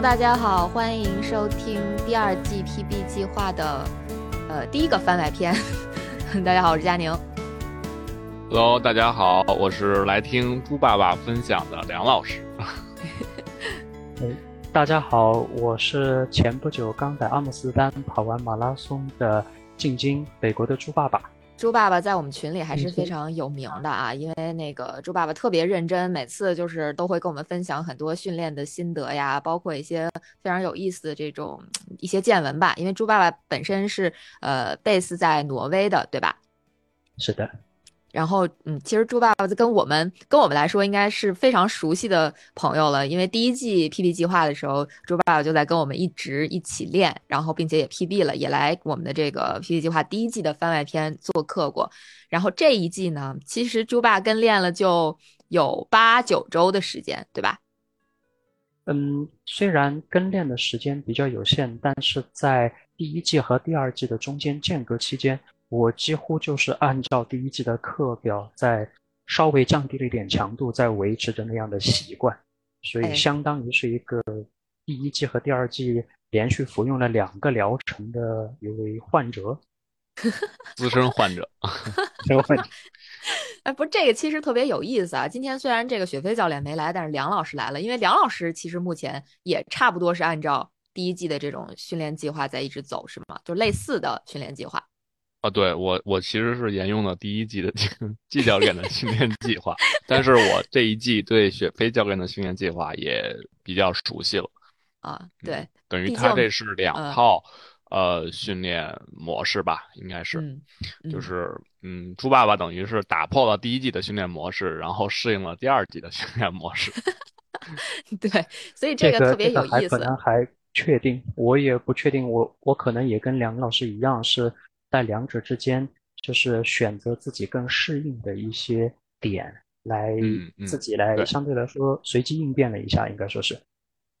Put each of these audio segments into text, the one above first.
Hello，大家好，欢迎收听第二季 PB 计划的呃第一个番外篇。大家好，我是佳宁。Hello，大家好，我是来听猪爸爸分享的梁老师。大家好，我是前不久刚在阿姆斯特丹跑完马拉松的进京，北国的猪爸爸。猪爸爸在我们群里还是非常有名的啊，因为那个猪爸爸特别认真，每次就是都会跟我们分享很多训练的心得呀，包括一些非常有意思的这种一些见闻吧。因为猪爸爸本身是呃 base 在挪威的，对吧？是的。然后，嗯，其实猪爸爸跟我们跟我们来说应该是非常熟悉的朋友了，因为第一季 PB 计划的时候，猪爸爸就在跟我们一直一起练，然后并且也 PB 了，也来我们的这个 PB 计划第一季的番外篇做客过。然后这一季呢，其实猪爸跟练了就有八九周的时间，对吧？嗯，虽然跟练的时间比较有限，但是在第一季和第二季的中间间隔期间。我几乎就是按照第一季的课表，在稍微降低了一点强度，在维持着那样的习惯，所以相当于是一个第一季和第二季连续服用了两个疗程的一位患者，资深患者，没有问题。哎，不是这个其实特别有意思啊。今天虽然这个雪飞教练没来，但是梁老师来了，因为梁老师其实目前也差不多是按照第一季的这种训练计划在一直走，是吗？就类似的训练计划。啊，对我，我其实是沿用了第一季的季季教练的训练计划，但是我这一季对雪飞教练的训练计划也比较熟悉了。啊，对，等于他这是两套呃训练模式吧，应该是，就是嗯，猪爸爸等于是打破了第一季的训练模式，然后适应了第二季的训练模式。对，所以这个特别有意思。可能还确定，我也不确定，我我可能也跟梁老师一样是。在两者之间，就是选择自己更适应的一些点，来自己来相对来说随机应变了一下，应该说是。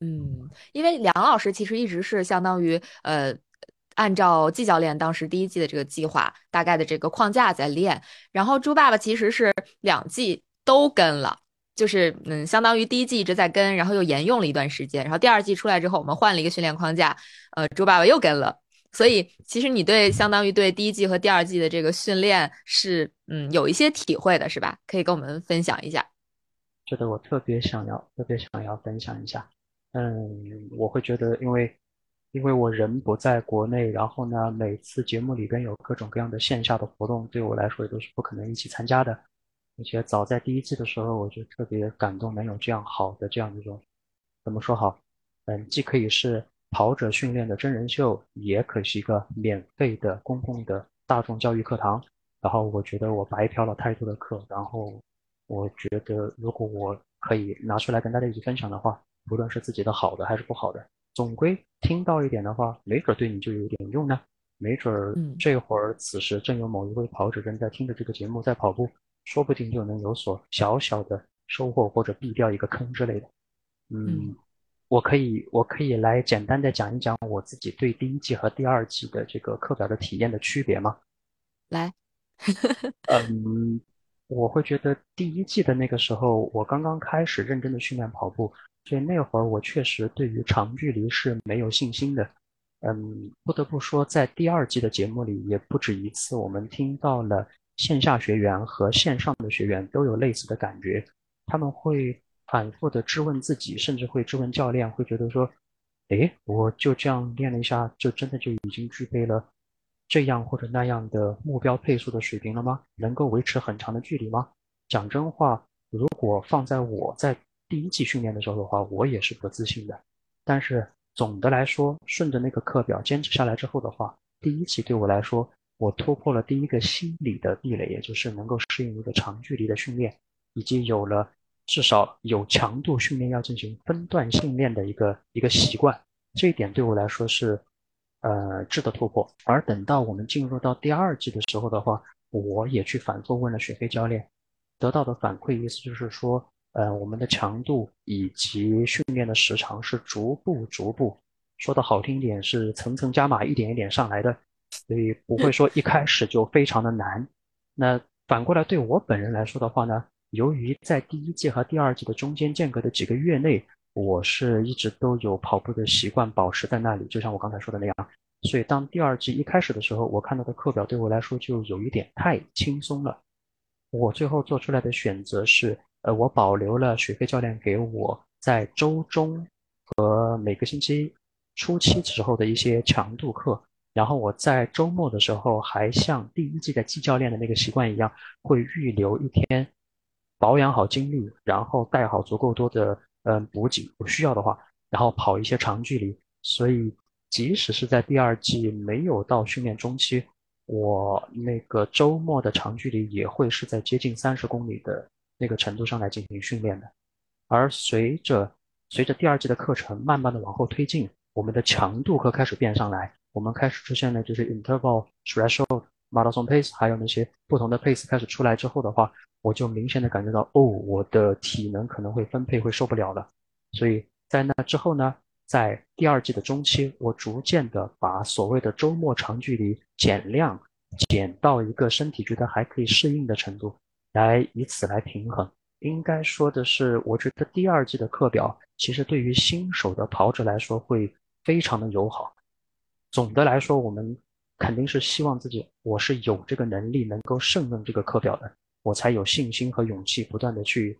嗯，因为梁老师其实一直是相当于呃，按照季教练当时第一季的这个计划，大概的这个框架在练。然后猪爸爸其实是两季都跟了，就是嗯，相当于第一季一直在跟，然后又沿用了一段时间，然后第二季出来之后，我们换了一个训练框架，呃，猪爸爸又跟了。所以，其实你对相当于对第一季和第二季的这个训练是，嗯，有一些体会的，是吧？可以跟我们分享一下。觉得我特别想要，特别想要分享一下。嗯，我会觉得，因为，因为我人不在国内，然后呢，每次节目里边有各种各样的线下的活动，对我来说也都是不可能一起参加的。而且早在第一季的时候，我就特别感动，能有这样好的这样一种，怎么说好？嗯，既可以是。跑者训练的真人秀也可是一个免费的公共的大众教育课堂，然后我觉得我白嫖了太多的课，然后我觉得如果我可以拿出来跟大家一起分享的话，无论是自己的好的还是不好的，总归听到一点的话，没准对你就有点用呢。没准儿这会儿此时正有某一位跑者正在听着这个节目在跑步，说不定就能有所小小的收获或者避掉一个坑之类的。嗯。我可以，我可以来简单的讲一讲我自己对第一季和第二季的这个课表的体验的区别吗？来，嗯，我会觉得第一季的那个时候，我刚刚开始认真的训练跑步，所以那会儿我确实对于长距离是没有信心的。嗯，不得不说，在第二季的节目里，也不止一次，我们听到了线下学员和线上的学员都有类似的感觉，他们会。反复的质问自己，甚至会质问教练，会觉得说：“哎，我就这样练了一下，就真的就已经具备了这样或者那样的目标配速的水平了吗？能够维持很长的距离吗？”讲真话，如果放在我在第一季训练的时候的话，我也是不自信的。但是总的来说，顺着那个课表坚持下来之后的话，第一季对我来说，我突破了第一个心理的壁垒，也就是能够适应一个长距离的训练。以及有了至少有强度训练要进行分段训练的一个一个习惯，这一点对我来说是呃质的突破。而等到我们进入到第二季的时候的话，我也去反复问了雪飞教练，得到的反馈意思就是说，呃，我们的强度以及训练的时长是逐步逐步，说的好听一点是层层加码，一点一点上来的，所以不会说一开始就非常的难。那反过来对我本人来说的话呢，由于在第一季和第二季的中间间隔的几个月内，我是一直都有跑步的习惯保持在那里，就像我刚才说的那样。所以，当第二季一开始的时候，我看到的课表对我来说就有一点太轻松了。我最后做出来的选择是，呃，我保留了雪飞教练给我在周中和每个星期初期时候的一些强度课，然后我在周末的时候还像第一季的季教练的那个习惯一样，会预留一天保养好精力，然后带好足够多的嗯补给，有需要的话，然后跑一些长距离。所以。即使是在第二季没有到训练中期，我那个周末的长距离也会是在接近三十公里的那个程度上来进行训练的。而随着随着第二季的课程慢慢的往后推进，我们的强度会开始变上来，我们开始出现了就是 interval threshold 马拉松 pace，还有那些不同的 pace 开始出来之后的话，我就明显的感觉到哦，我的体能可能会分配会受不了了。所以在那之后呢？在第二季的中期，我逐渐的把所谓的周末长距离减量，减到一个身体觉得还可以适应的程度，来以此来平衡。应该说的是，我觉得第二季的课表其实对于新手的跑者来说会非常的友好。总的来说，我们肯定是希望自己，我是有这个能力能够胜任这个课表的，我才有信心和勇气不断的去，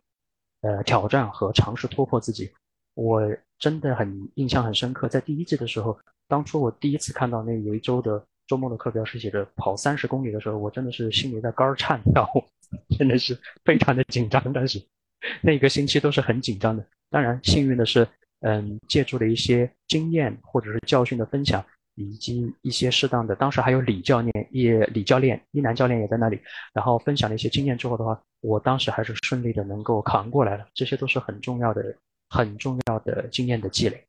呃，挑战和尝试突破自己。我。真的很印象很深刻，在第一季的时候，当初我第一次看到那有一周的周末的课表是写着跑三十公里的时候，我真的是心里在肝儿颤跳，真的是非常的紧张。但是那个星期都是很紧张的。当然，幸运的是，嗯，借助了一些经验或者是教训的分享，以及一些适当的，当时还有李教练也李教练一男教练也在那里，然后分享了一些经验之后的话，我当时还是顺利的能够扛过来了。这些都是很重要的。很重要的经验的积累。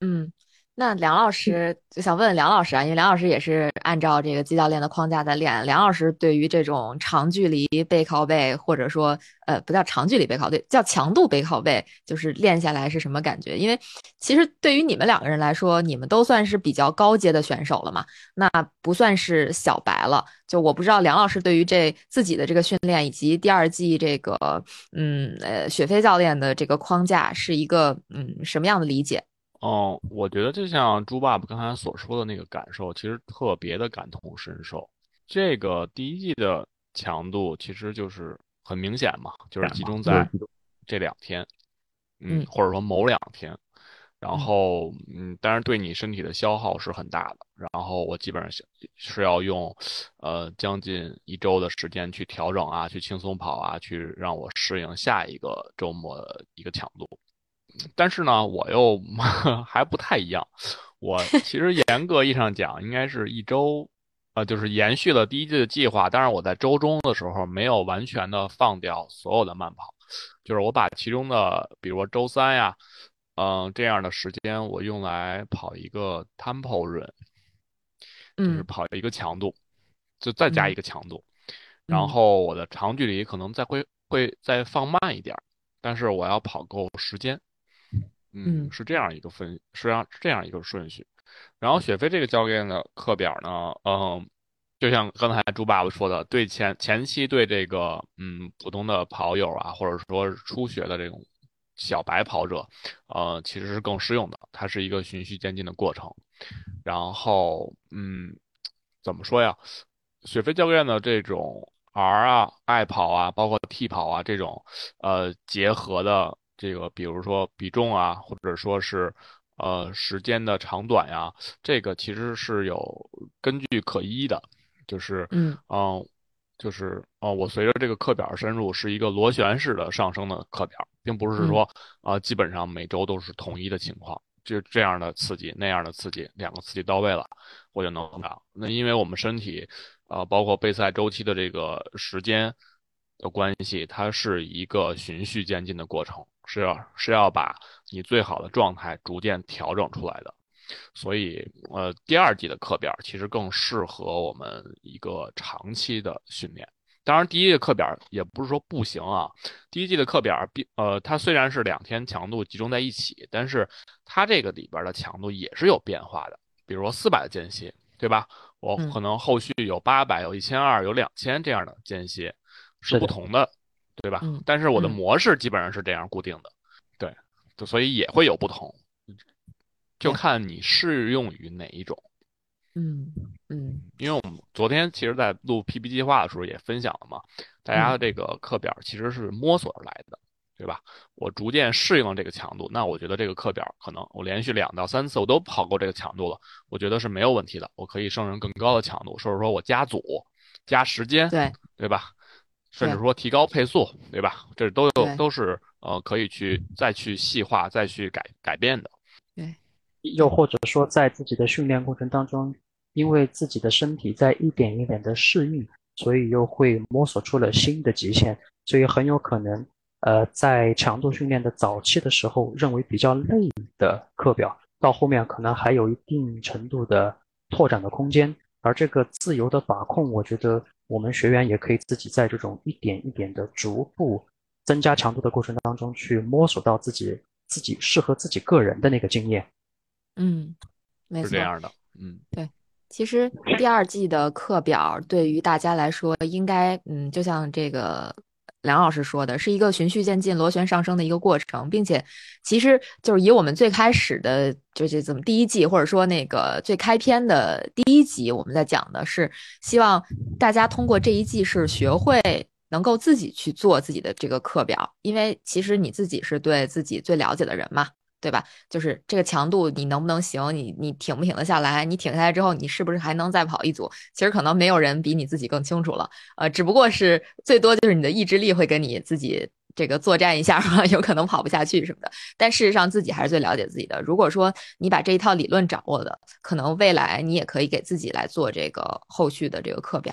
嗯，那梁老师就想问问梁老师啊，因为梁老师也是按照这个季教练的框架在练。梁老师对于这种长距离背靠背，或者说呃不叫长距离背靠背，叫强度背靠背，就是练下来是什么感觉？因为其实对于你们两个人来说，你们都算是比较高阶的选手了嘛，那不算是小白了。就我不知道梁老师对于这自己的这个训练，以及第二季这个嗯呃雪飞教练的这个框架是一个嗯什么样的理解？哦，我觉得就像猪爸爸刚才所说的那个感受，其实特别的感同身受。这个第一季的强度其实就是很明显嘛，就是集中在这两天，嗯，或者说某两天。然后，嗯，当然对你身体的消耗是很大的。然后我基本上是要用，呃，将近一周的时间去调整啊，去轻松跑啊，去让我适应下一个周末的一个强度。但是呢，我又 还不太一样。我其实严格意义上讲，应该是一周，呃，就是延续了第一季的计划。但是我在周中的时候没有完全的放掉所有的慢跑，就是我把其中的，比如说周三呀。嗯，这样的时间我用来跑一个 tempo run，就是跑一个强度，就再加一个强度，然后我的长距离可能再会会再放慢一点，但是我要跑够时间，嗯，是这样一个分，实际上这样一个顺序。然后雪飞这个教练的课表呢，嗯，就像刚才朱爸爸说的，对前前期对这个嗯普通的跑友啊，或者说初学的这种。小白跑者，呃，其实是更适用的。它是一个循序渐进的过程。然后，嗯，怎么说呀？雪飞教练的这种 R 啊、爱跑啊，包括 T 跑啊这种，呃，结合的这个，比如说比重啊，或者说是呃时间的长短呀，这个其实是有根据可依的。就是，嗯，嗯。就是哦，我随着这个课表深入，是一个螺旋式的上升的课表，并不是说啊，基本上每周都是统一的情况，就这样的刺激，那样的刺激，两个刺激到位了，我就能长。那因为我们身体，啊，包括备赛周期的这个时间，的关系，它是一个循序渐进的过程，是要是要把你最好的状态逐渐调整出来的。所以，呃，第二季的课表其实更适合我们一个长期的训练。当然，第一季课表也不是说不行啊。第一季的课表，比呃，它虽然是两天强度集中在一起，但是它这个里边的强度也是有变化的。比如说四百的间歇，对吧？我可能后续有八百、有一千二、有两千这样的间歇，是不同的，对吧？但是我的模式基本上是这样固定的，对，所以也会有不同，就看你适用于哪一种。嗯嗯，因为我们昨天其实，在录 PP 计划的时候也分享了嘛，大家的这个课表其实是摸索而来的，对吧？我逐渐适应了这个强度，那我觉得这个课表可能我连续两到三次我都跑过这个强度了，我觉得是没有问题的，我可以胜任更高的强度，或者说我加组、加时间，对对吧？甚至说提高配速，对吧？这都有都是呃可以去再去细化、再去改改变的。对，又或者说在自己的训练过程当中。因为自己的身体在一点一点的适应，所以又会摸索出了新的极限，所以很有可能，呃，在强度训练的早期的时候，认为比较累的课表，到后面可能还有一定程度的拓展的空间。而这个自由的把控，我觉得我们学员也可以自己在这种一点一点的逐步增加强度的过程当中，去摸索到自己自己适合自己个人的那个经验。嗯，没错，是这样的。嗯，对。其实第二季的课表对于大家来说，应该嗯，就像这个梁老师说的，是一个循序渐进、螺旋上升的一个过程，并且其实就是以我们最开始的就是怎么第一季，或者说那个最开篇的第一集，我们在讲的是希望大家通过这一季是学会能够自己去做自己的这个课表，因为其实你自己是对自己最了解的人嘛。对吧？就是这个强度，你能不能行？你你挺不挺得下来？你挺下来之后，你是不是还能再跑一组？其实可能没有人比你自己更清楚了。呃，只不过是最多就是你的意志力会跟你自己这个作战一下，有可能跑不下去什么的。但事实上，自己还是最了解自己的。如果说你把这一套理论掌握的，可能未来你也可以给自己来做这个后续的这个课表，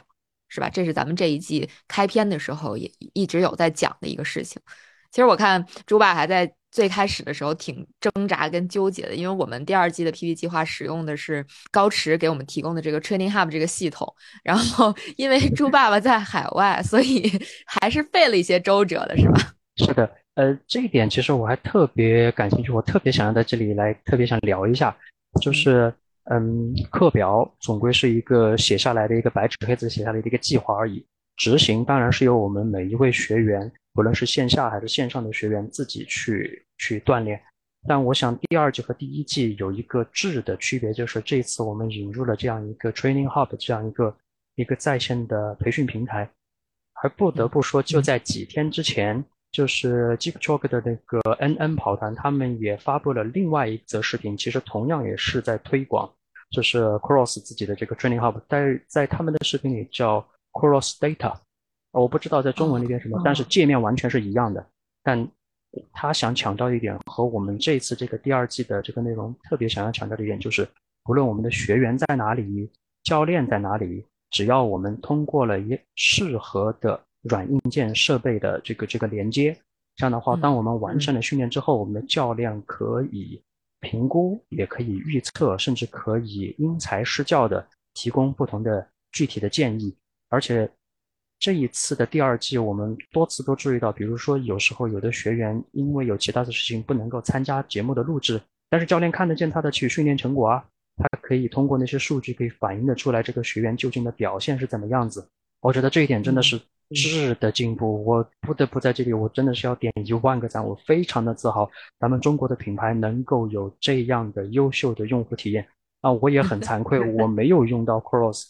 是吧？这是咱们这一季开篇的时候也一直有在讲的一个事情。其实我看朱爸还在。最开始的时候挺挣扎跟纠结的，因为我们第二季的 PP 计划使用的是高驰给我们提供的这个 Training Hub 这个系统，然后因为猪爸爸在海外，所以 还是费了一些周折的，是吧？是的，呃，这一点其实我还特别感兴趣，我特别想要在这里来特别想聊一下，就是嗯，课表总归是一个写下来的一个白纸黑字写下来的一个计划而已，执行当然是由我们每一位学员。不论是线下还是线上的学员自己去去锻炼，但我想第二季和第一季有一个质的区别，就是这次我们引入了这样一个 Training Hub 这样一个一个在线的培训平台，而不得不说，就在几天之前，就是 Jeep Chalk 的那个 NN 跑团，他们也发布了另外一则视频，其实同样也是在推广，就是 Cross 自己的这个 Training Hub，在在他们的视频里叫 Cross Data。我不知道在中文那边什么，但是界面完全是一样的。但他想强调一点，和我们这次这个第二季的这个内容特别想要强调的一点，就是不论我们的学员在哪里，教练在哪里，只要我们通过了一适合的软硬件设备的这个这个连接，这样的话，当我们完成了训练之后，我们的教练可以评估，也可以预测，甚至可以因材施教的提供不同的具体的建议，而且。这一次的第二季，我们多次都注意到，比如说有时候有的学员因为有其他的事情不能够参加节目的录制，但是教练看得见他的去训练成果啊，他可以通过那些数据可以反映的出来这个学员究竟的表现是怎么样子。我觉得这一点真的是质的进步，我不得不在这里，我真的是要点一万个赞，我非常的自豪，咱们中国的品牌能够有这样的优秀的用户体验啊，我也很惭愧，我没有用到 Cross。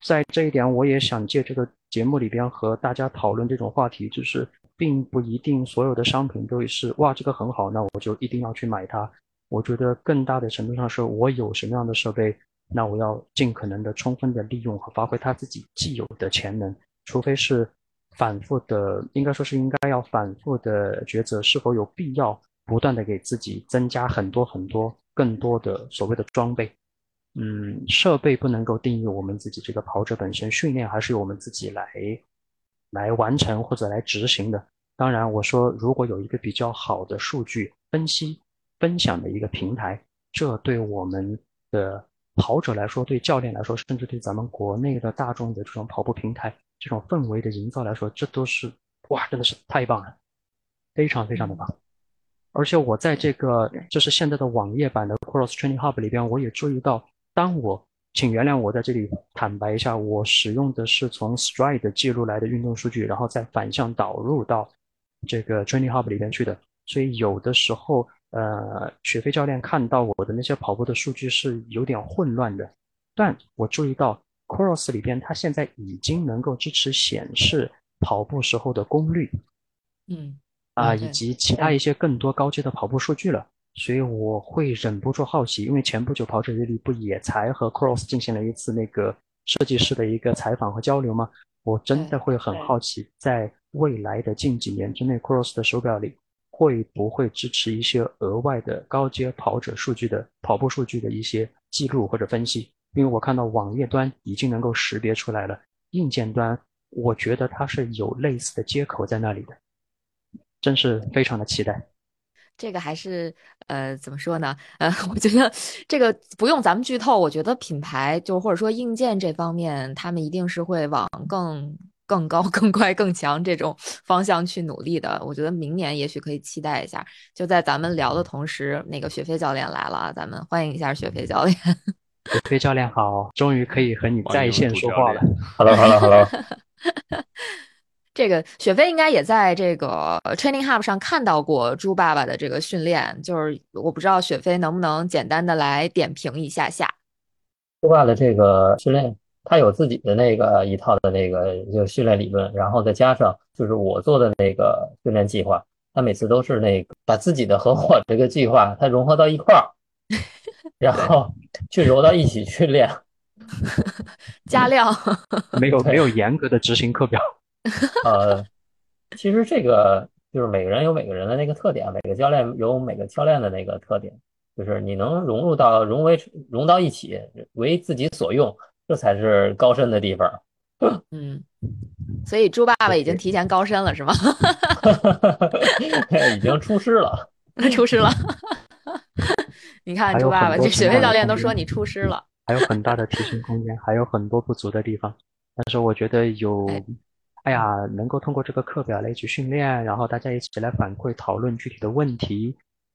在这一点，我也想借这个节目里边和大家讨论这种话题，就是并不一定所有的商品都是哇这个很好，那我就一定要去买它。我觉得更大的程度上是我有什么样的设备，那我要尽可能的充分的利用和发挥它自己既有的潜能，除非是反复的，应该说是应该要反复的抉择是否有必要不断的给自己增加很多很多更多的所谓的装备。嗯，设备不能够定义我们自己这个跑者本身，训练还是由我们自己来来完成或者来执行的。当然，我说如果有一个比较好的数据分析分享的一个平台，这对我们的跑者来说，对教练来说，甚至对咱们国内的大众的这种跑步平台这种氛围的营造来说，这都是哇，真的是太棒了，非常非常的棒。而且我在这个就是现在的网页版的 Cross Training Hub 里边，我也注意到，当我请原谅我在这里坦白一下，我使用的是从 Stride 记录来的运动数据，然后再反向导入到。这个 Training Hub 里边去的，所以有的时候，呃，雪飞教练看到我的那些跑步的数据是有点混乱的。但我注意到 Cross 里边，它现在已经能够支持显示跑步时候的功率，嗯，啊，以及其他一些更多高阶的跑步数据了。所以我会忍不住好奇，因为前不久跑者日历不也才和 Cross 进行了一次那个设计师的一个采访和交流吗？我真的会很好奇，在未来的近几年之内，Cross 的手表里会不会支持一些额外的高阶跑者数据的跑步数据的一些记录或者分析？因为我看到网页端已经能够识别出来了，硬件端我觉得它是有类似的接口在那里的，真是非常的期待。这个还是呃怎么说呢？呃，我觉得这个不用咱们剧透。我觉得品牌就或者说硬件这方面，他们一定是会往更更高、更快、更强这种方向去努力的。我觉得明年也许可以期待一下。就在咱们聊的同时，那个雪飞教练来了，咱们欢迎一下雪飞教练。雪飞教练好，终于可以和你在线说话了。Hello，Hello，Hello。这个雪飞应该也在这个 Training Hub 上看到过猪爸爸的这个训练，就是我不知道雪飞能不能简单的来点评一下下。猪爸的这个训练，他有自己的那个一套的那个就训练理论，然后再加上就是我做的那个训练计划，他每次都是那个把自己的和我这个计划它融合到一块儿，然后去揉到一起训练，加量，没有没有严格的执行课表。呃，其实这个就是每个人有每个人的那个特点，每个教练有每个教练的那个特点，就是你能融入到融为融到一起，为自己所用，这才是高深的地方。嗯，所以猪爸爸已经提前高深了，是吗？已经出师了，出师了。你看猪爸爸，这雪飞教练都说你出师了，还有很大的提升空间，还有很多不足的地方，但是我觉得有。哎呀，能够通过这个课表来一起训练，然后大家一起来反馈讨论具体的问题，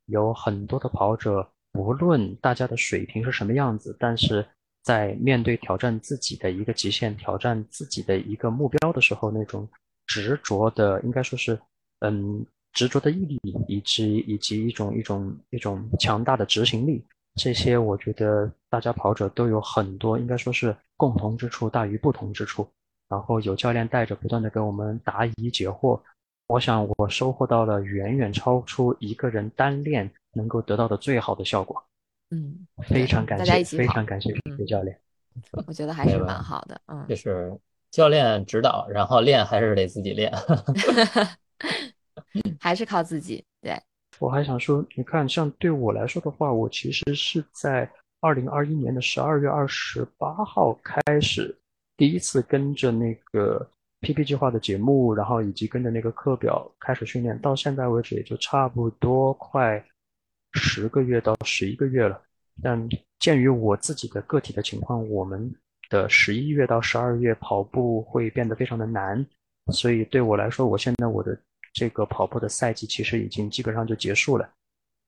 有很多的跑者，不论大家的水平是什么样子，但是在面对挑战自己的一个极限、挑战自己的一个目标的时候，那种执着的，应该说是，嗯，执着的毅力，以及以及一种一种一种强大的执行力，这些我觉得大家跑者都有很多，应该说是共同之处大于不同之处。然后有教练带着，不断的给我们答疑解惑。我想我收获到了远远超出一个人单练能够得到的最好的效果。嗯，非常感谢，非常感谢李教练。我觉得还是蛮好的。嗯，就是教练指导，然后练还是得自己练 还是靠自己。对，我还想说，你看，像对我来说的话，我其实是在二零二一年的十二月二十八号开始。第一次跟着那个 PP 计划的节目，然后以及跟着那个课表开始训练，到现在为止也就差不多快十个月到十一个月了。但鉴于我自己的个体的情况，我们的十一月到十二月跑步会变得非常的难，所以对我来说，我现在我的这个跑步的赛季其实已经基本上就结束了。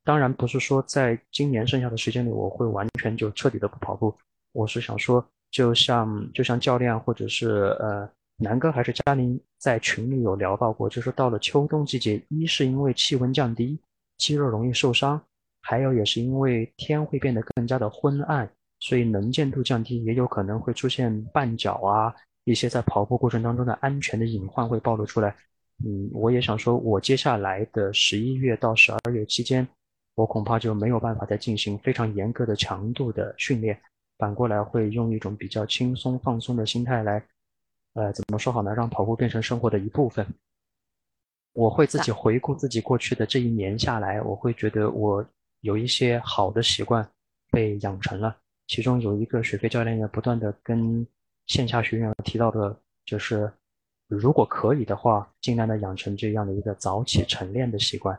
当然不是说在今年剩下的时间里我会完全就彻底的不跑步，我是想说。就像就像教练或者是呃南哥还是嘉宁在群里有聊到过，就是到了秋冬季节，一是因为气温降低，肌肉容易受伤，还有也是因为天会变得更加的昏暗，所以能见度降低，也有可能会出现绊脚啊，一些在跑步过程当中的安全的隐患会暴露出来。嗯，我也想说，我接下来的十一月到十二月期间，我恐怕就没有办法再进行非常严格的强度的训练。反过来会用一种比较轻松放松的心态来，呃，怎么说好呢？让跑步变成生活的一部分。我会自己回顾自己过去的这一年下来，我会觉得我有一些好的习惯被养成了。其中有一个水飞教练也不断的跟线下学员提到的，就是如果可以的话，尽量的养成这样的一个早起晨练的习惯。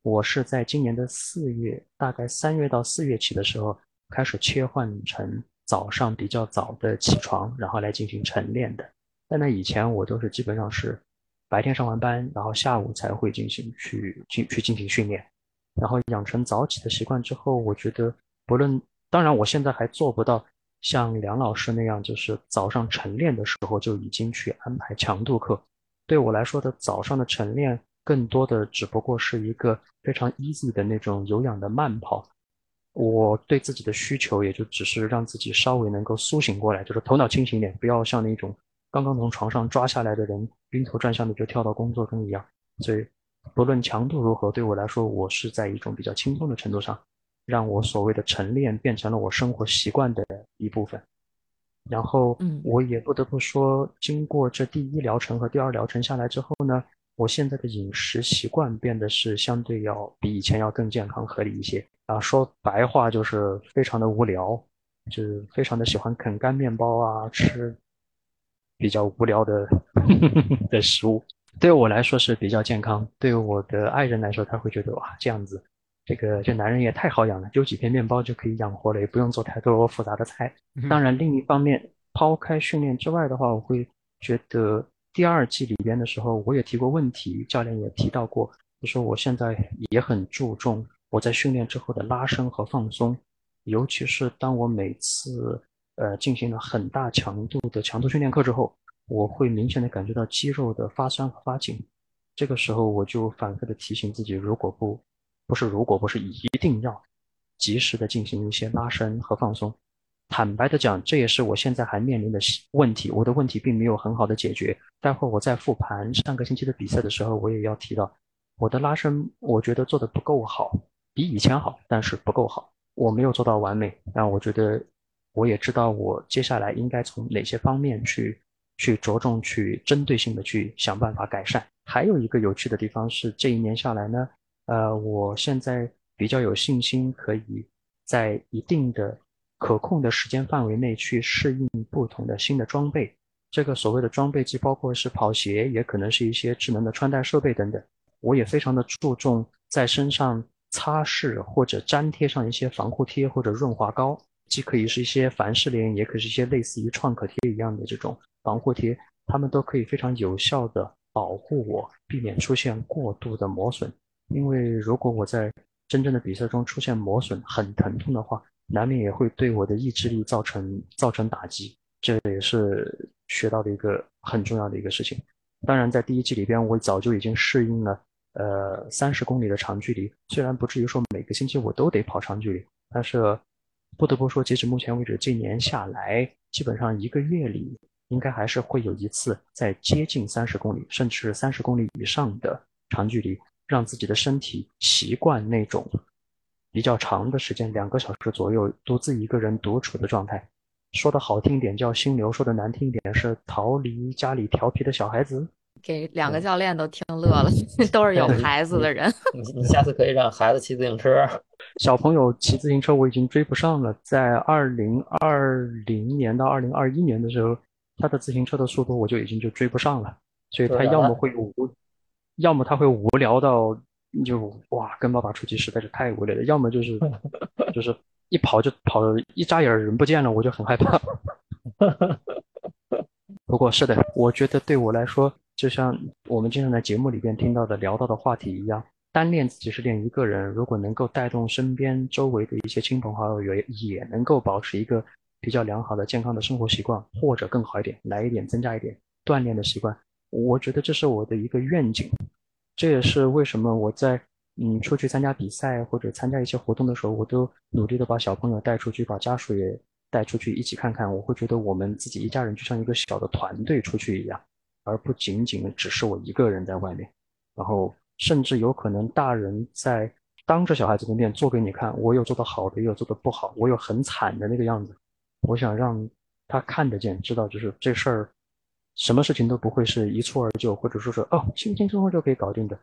我是在今年的四月，大概三月到四月起的时候，开始切换成早上比较早的起床，然后来进行晨练的。在那以前，我都是基本上是白天上完班，然后下午才会进行去进去进行训练。然后养成早起的习惯之后，我觉得不论当然，我现在还做不到像梁老师那样，就是早上晨练的时候就已经去安排强度课。对我来说的早上的晨练，更多的只不过是一个非常 easy 的那种有氧的慢跑。我对自己的需求也就只是让自己稍微能够苏醒过来，就是头脑清醒一点，不要像那种刚刚从床上抓下来的人晕头转向的就跳到工作中一样。所以，不论强度如何，对我来说，我是在一种比较轻松的程度上，让我所谓的晨练变成了我生活习惯的一部分。然后，嗯，我也不得不说，经过这第一疗程和第二疗程下来之后呢。我现在的饮食习惯变得是相对要比以前要更健康合理一些啊，说白话就是非常的无聊，就是非常的喜欢啃干面包啊，吃比较无聊的 的食物。对我来说是比较健康，对我的爱人来说，他会觉得哇，这样子，这个这男人也太好养了，丢几片面包就可以养活了，也不用做太多复杂的菜。当然，另一方面，抛开训练之外的话，我会觉得。第二季里边的时候，我也提过问题，教练也提到过，就说我现在也很注重我在训练之后的拉伸和放松，尤其是当我每次呃进行了很大强度的强度训练课之后，我会明显的感觉到肌肉的发酸和发紧，这个时候我就反复的提醒自己，如果不不是如果不是一定要及时的进行一些拉伸和放松。坦白的讲，这也是我现在还面临的问题。我的问题并没有很好的解决。待会我在复盘上个星期的比赛的时候，我也要提到我的拉伸，我觉得做的不够好，比以前好，但是不够好。我没有做到完美，但我觉得我也知道我接下来应该从哪些方面去去着重去针对性的去想办法改善。还有一个有趣的地方是，这一年下来呢，呃，我现在比较有信心，可以在一定的。可控的时间范围内去适应不同的新的装备，这个所谓的装备既包括是跑鞋，也可能是一些智能的穿戴设备等等。我也非常的注重在身上擦拭或者粘贴上一些防护贴或者润滑膏，既可以是一些凡士林，也可以是一些类似于创可贴一样的这种防护贴，它们都可以非常有效的保护我，避免出现过度的磨损。因为如果我在真正的比赛中出现磨损很疼痛的话，难免也会对我的意志力造成造成打击，这也是学到的一个很重要的一个事情。当然，在第一季里边，我早就已经适应了，呃，三十公里的长距离。虽然不至于说每个星期我都得跑长距离，但是不得不说，截止目前为止，这年下来，基本上一个月里应该还是会有一次在接近三十公里，甚至是三十公里以上的长距离，让自己的身体习惯那种。比较长的时间，两个小时左右，独自一个人独处的状态，说的好听一点叫心流，说的难听一点是逃离家里调皮的小孩子。给两个教练都听乐了，都是有孩子的人。你你下次可以让孩子骑自行车。小朋友骑自行车我已经追不上了，在二零二零年到二零二一年的时候，他的自行车的速度我就已经就追不上了，所以他要么会无，要么他会无聊到。就哇，跟爸爸出去实在是太无聊了。要么就是，就是一跑就跑，一眨眼人不见了，我就很害怕。不过是的，我觉得对我来说，就像我们经常在节目里边听到的、聊到的话题一样，单练自己是练一个人，如果能够带动身边周围的一些亲朋好友，也也能够保持一个比较良好的健康的生活习惯，或者更好一点，来一点增加一点锻炼的习惯，我觉得这是我的一个愿景。这也是为什么我在嗯出去参加比赛或者参加一些活动的时候，我都努力的把小朋友带出去，把家属也带出去一起看看。我会觉得我们自己一家人就像一个小的团队出去一样，而不仅仅只是我一个人在外面。然后甚至有可能大人在当着小孩子的面做给你看，我有做的好的，也有做的不好，我有很惨的那个样子。我想让他看得见，知道就是这事儿。什么事情都不会是一蹴而就，或者说是哦轻轻松松就可以搞定的。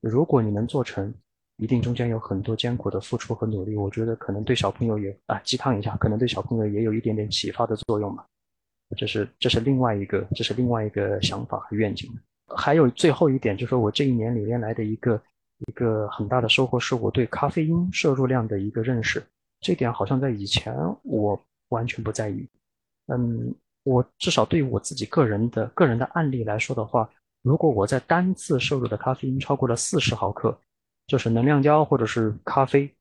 如果你能做成，一定中间有很多艰苦的付出和努力。我觉得可能对小朋友也啊鸡汤一下，可能对小朋友也有一点点启发的作用吧。这是这是另外一个这是另外一个想法和愿景。还有最后一点，就是我这一年里面来的一个一个很大的收获，是我对咖啡因摄入量的一个认识。这点好像在以前我完全不在意。嗯，我至少对于我自己个人的个人的案例来说的话，如果我在单次摄入的咖啡因超过了四十毫克，就是能量胶或者是咖啡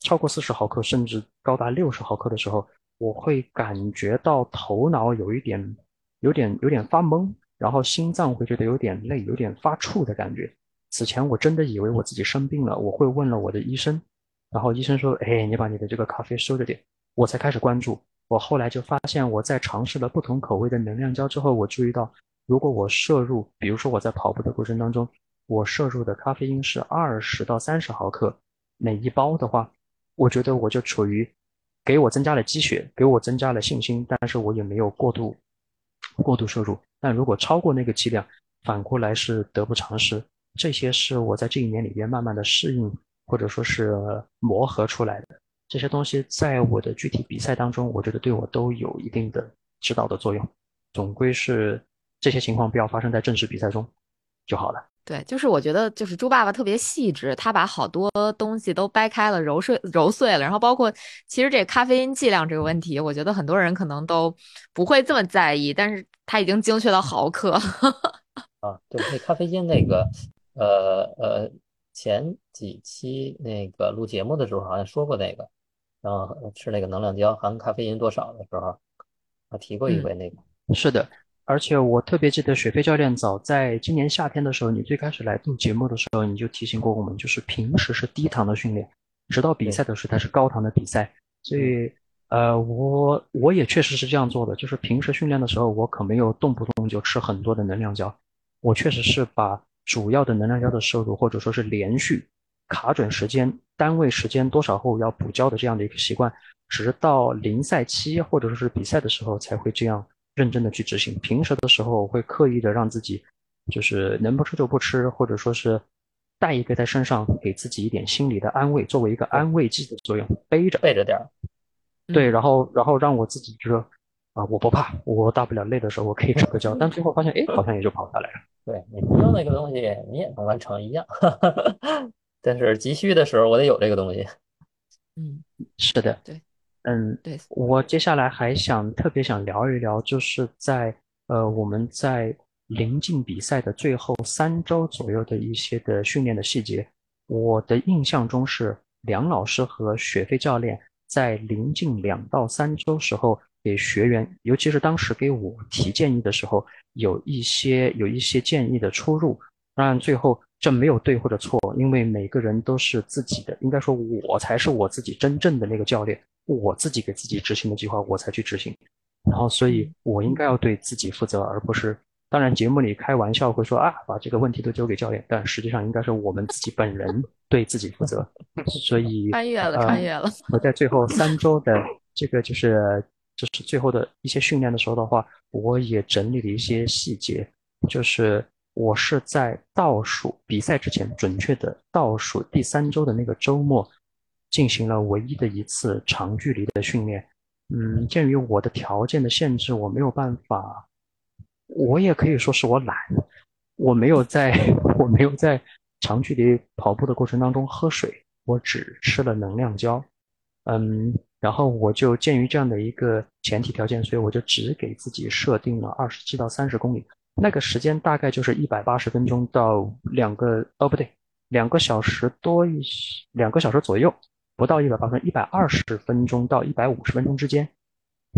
超过四十毫克，甚至高达六十毫克的时候，我会感觉到头脑有一点有点有点发懵。然后心脏会觉得有点累，有点发怵的感觉。此前我真的以为我自己生病了，我会问了我的医生，然后医生说：“哎，你把你的这个咖啡收着点。”我才开始关注。我后来就发现，我在尝试了不同口味的能量胶之后，我注意到，如果我摄入，比如说我在跑步的过程当中，我摄入的咖啡因是二十到三十毫克每一包的话，我觉得我就处于给我增加了积雪，给我增加了信心，但是我也没有过度过度摄入。但如果超过那个剂量，反过来是得不偿失。这些是我在这一年里边慢慢的适应，或者说是磨合出来的。这些东西在我的具体比赛当中，我觉得对我都有一定的指导的作用。总归是这些情况不要发生在正式比赛中就好了。对，就是我觉得就是猪爸爸特别细致，他把好多东西都掰开了揉碎揉碎了，然后包括其实这咖啡因剂量这个问题，我觉得很多人可能都不会这么在意，但是他已经精确到毫克。啊，对，那咖啡因那个，呃呃，前几期那个录节目的时候好像说过那个，然后吃那个能量胶含咖啡因多少的时候，我提过一回那个。是的。而且我特别记得雪飞教练早在今年夏天的时候，你最开始来录节目的时候，你就提醒过我们，就是平时是低糖的训练，直到比赛的时候才是高糖的比赛。所以，呃，我我也确实是这样做的，就是平时训练的时候，我可没有动不动就吃很多的能量胶，我确实是把主要的能量胶的摄入，或者说是连续卡准时间，单位时间多少后要补胶的这样的一个习惯，直到临赛期或者说是比赛的时候才会这样。认真的去执行，平时的时候会刻意的让自己，就是能不吃就不吃，或者说是带一个在身上，给自己一点心理的安慰，作为一个安慰剂的作用，背着。背着点儿，对，然后然后让我自己就说啊，我不怕，我大不了累的时候我可以吃个胶，但最后发现，哎，好像也就跑下来了。对你不用那个东西，你也能完成一样，但是急需的时候我得有这个东西。嗯，是的，对。嗯，对我接下来还想特别想聊一聊，就是在呃我们在临近比赛的最后三周左右的一些的训练的细节。我的印象中是梁老师和雪飞教练在临近两到三周时候给学员，尤其是当时给我提建议的时候，有一些有一些建议的出入。当然最后这没有对或者错，因为每个人都是自己的，应该说我才是我自己真正的那个教练。我自己给自己执行的计划，我才去执行，然后所以我应该要对自己负责，而不是当然节目里开玩笑会说啊，把这个问题都交给教练，但实际上应该是我们自己本人对自己负责。所以穿越了，穿越了。我在最后三周的这个就是就是最后的一些训练的时候的话，我也整理了一些细节，就是我是在倒数比赛之前，准确的倒数第三周的那个周末。进行了唯一的一次长距离的训练，嗯，鉴于我的条件的限制，我没有办法，我也可以说是我懒，我没有在，我没有在长距离跑步的过程当中喝水，我只吃了能量胶，嗯，然后我就鉴于这样的一个前提条件，所以我就只给自己设定了二十七到三十公里，那个时间大概就是一百八十分钟到两个，哦不对，两个小时多一些，两个小时左右。不到一百八分，一百二十分钟到一百五十分钟之间。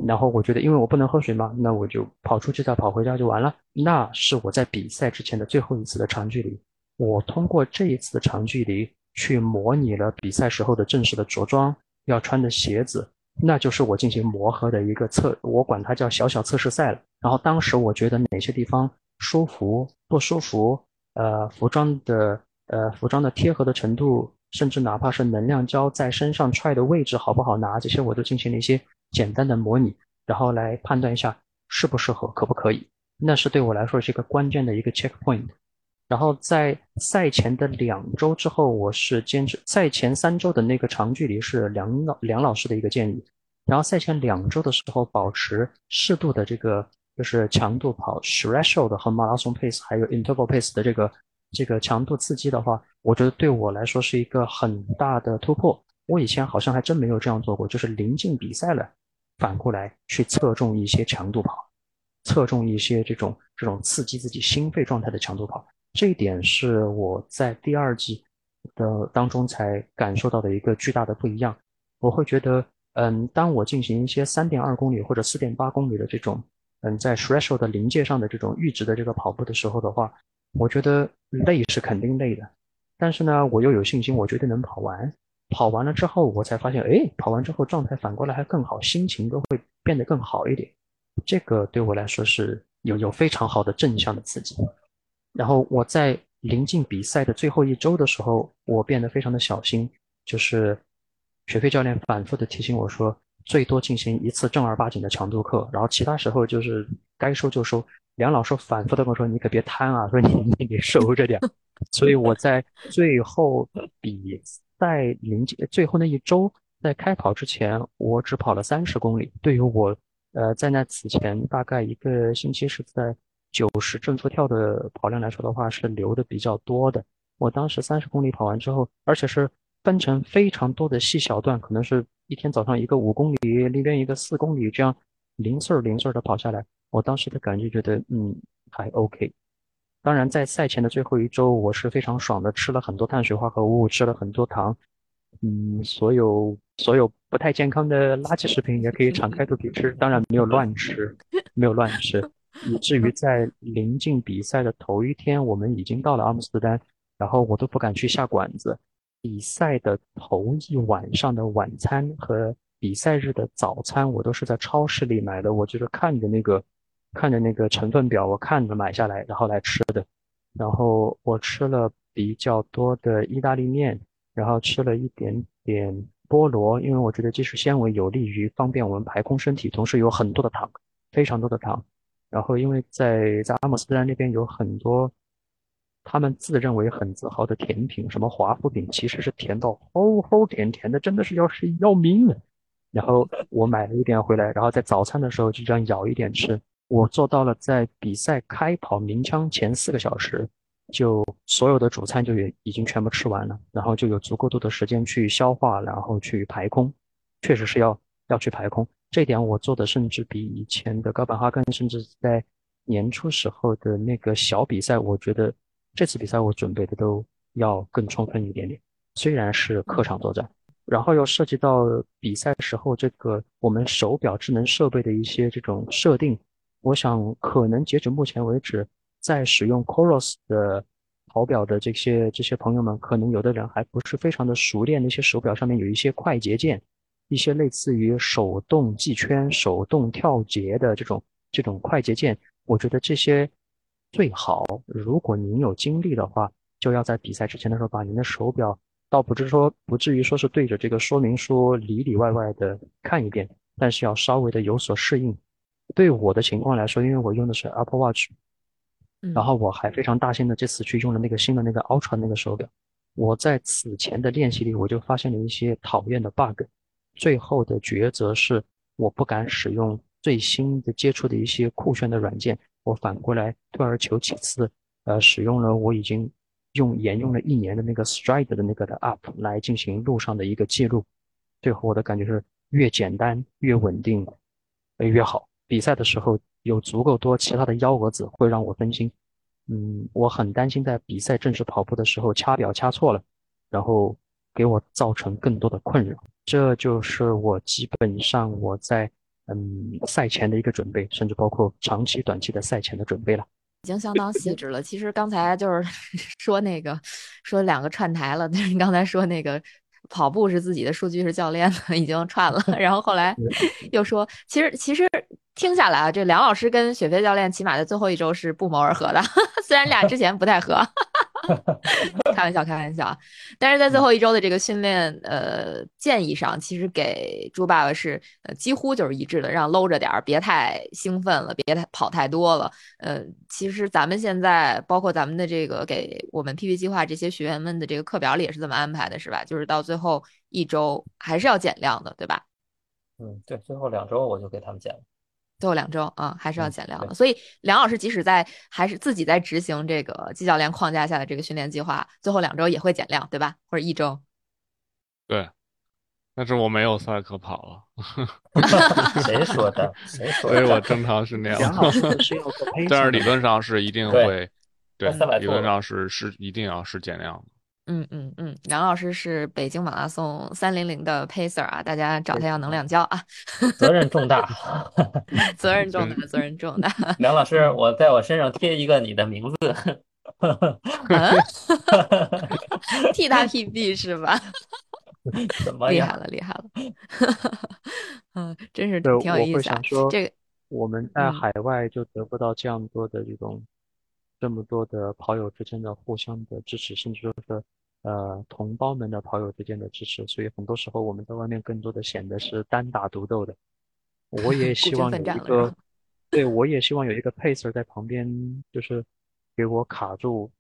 然后我觉得，因为我不能喝水嘛，那我就跑出去再跑回家就完了。那是我在比赛之前的最后一次的长距离。我通过这一次的长距离去模拟了比赛时候的正式的着装要穿的鞋子，那就是我进行磨合的一个测，我管它叫小小测试赛了。然后当时我觉得哪些地方舒服不舒服，呃，服装的呃服装的贴合的程度。甚至哪怕是能量胶在身上踹的位置好不好拿，这些我都进行了一些简单的模拟，然后来判断一下适不适合，可不可以。那是对我来说是一个关键的一个 check point。然后在赛前的两周之后，我是坚持赛前三周的那个长距离是梁老梁老师的一个建议，然后赛前两周的时候保持适度的这个就是强度跑 threshold 和马拉松 pace 还有 interval pace 的这个这个强度刺激的话，我觉得对我来说是一个很大的突破。我以前好像还真没有这样做过，就是临近比赛了，反过来去侧重一些强度跑，侧重一些这种这种刺激自己心肺状态的强度跑。这一点是我在第二季的当中才感受到的一个巨大的不一样。我会觉得，嗯，当我进行一些三点二公里或者四点八公里的这种，嗯，在 threshold 的临界上的这种阈值的这个跑步的时候的话，我觉得累是肯定累的，但是呢，我又有信心，我绝对能跑完。跑完了之后，我才发现，哎，跑完之后状态反过来还更好，心情都会变得更好一点。这个对我来说是有有非常好的正向的刺激。然后我在临近比赛的最后一周的时候，我变得非常的小心，就是雪飞教练反复的提醒我说，最多进行一次正儿八经的强度课，然后其他时候就是该收就收。梁老师反复的跟我说，你可别贪啊，说你 你得收着点。所以我在最后比赛临近最后那一周，在开跑之前，我只跑了三十公里。对于我，呃，在那此前大概一个星期是在。九十正负跳的跑量来说的话，是流的比较多的。我当时三十公里跑完之后，而且是分成非常多的细小段，可能是一天早上一个五公里，那边一个四公里，这样零碎零碎的跑下来。我当时的感觉觉得，嗯，还 OK。当然，在赛前的最后一周，我是非常爽的，吃了很多碳水化合物，吃了很多糖，嗯，所有所有不太健康的垃圾食品也可以敞开肚皮吃，当然没有乱吃，没有乱吃。以至于 在临近比赛的头一天，我们已经到了阿姆斯特丹，然后我都不敢去下馆子。比赛的头一晚上的晚餐和比赛日的早餐，我都是在超市里买的。我就是看着那个，看着那个成分表，我看着买下来，然后来吃的。然后我吃了比较多的意大利面，然后吃了一点点菠萝，因为我觉得技术纤维有利于方便我们排空身体，同时有很多的糖，非常多的糖。然后，因为在在阿姆斯特丹那边有很多他们自认为很自豪的甜品，什么华夫饼，其实是甜到齁齁甜甜的，真的是要是要命了。然后我买了一点回来，然后在早餐的时候就这样舀一点吃。我做到了在比赛开跑鸣枪前四个小时，就所有的主餐就也已经全部吃完了，然后就有足够多的时间去消化，然后去排空。确实是要要去排空。这点我做的甚至比以前的高本哈根，甚至在年初时候的那个小比赛，我觉得这次比赛我准备的都要更充分一点点。虽然是客场作战，然后又涉及到比赛时候这个我们手表智能设备的一些这种设定，我想可能截止目前为止，在使用 Coros 的跑表的这些这些朋友们，可能有的人还不是非常的熟练，那些手表上面有一些快捷键。一些类似于手动计圈、手动跳节的这种这种快捷键，我觉得这些最好。如果您有精力的话，就要在比赛之前的时候把您的手表，倒不是说不至于说是对着这个说明书里里外外的看一遍，但是要稍微的有所适应。对我的情况来说，因为我用的是 Apple Watch，然后我还非常大心的这次去用了那个新的那个 Ultra 那个手表，我在此前的练习里我就发现了一些讨厌的 bug。最后的抉择是，我不敢使用最新的接触的一些酷炫的软件，我反过来退而求其次，呃，使用了我已经用沿用了一年的那个 Stride 的那个的 App 来进行路上的一个记录。最后我的感觉是，越简单越稳定，呃越好。比赛的时候有足够多其他的幺蛾子会让我分心，嗯，我很担心在比赛正式跑步的时候掐表掐错了，然后。给我造成更多的困扰，这就是我基本上我在嗯赛前的一个准备，甚至包括长期、短期的赛前的准备了，已经相当细致了。其实刚才就是 说那个说两个串台了，就是你刚才说那个跑步是自己的，数据是教练的，已经串了。然后后来 又说，其实其实听下来啊，这梁老师跟雪飞教练起码在最后一周是不谋而合的，虽然俩之前不太合。开玩笑，开玩笑。但是在最后一周的这个训练，呃，建议上，其实给猪爸爸是呃几乎就是一致的，让搂着点儿，别太兴奋了，别太跑太多了。呃，其实咱们现在包括咱们的这个给我们 PP 计划这些学员们的这个课表里也是这么安排的，是吧？就是到最后一周还是要减量的，对吧？嗯，对，最后两周我就给他们减了。最后两周啊，还是要减量的。所以梁老师即使在还是自己在执行这个季教练框架下的这个训练计划，最后两周也会减量，对吧？或者一周？对，但是我没有赛可跑了。谁说的？谁说的？所以我正常训练。梁老师是但是理论上是一定会，对，理论上是是一定要是减量的。嗯嗯嗯，梁老师是北京马拉松三零零的 pacer 啊，大家找他要能量胶啊，责任重大，责任重大，责任重大。梁老师，我在我身上贴一个你的名字，替他 PB 是吧？怎么厉害了，厉害了，嗯，真是挺有意思啊。这个我们在海外就得不到这样多的这种。这么多的跑友之间的互相的支持，甚至说是呃同胞们的跑友之间的支持，所以很多时候我们在外面更多的显得是单打独斗的。我也 希望有一个，对我也希望有一个 pacer 在旁边，就是给我卡住，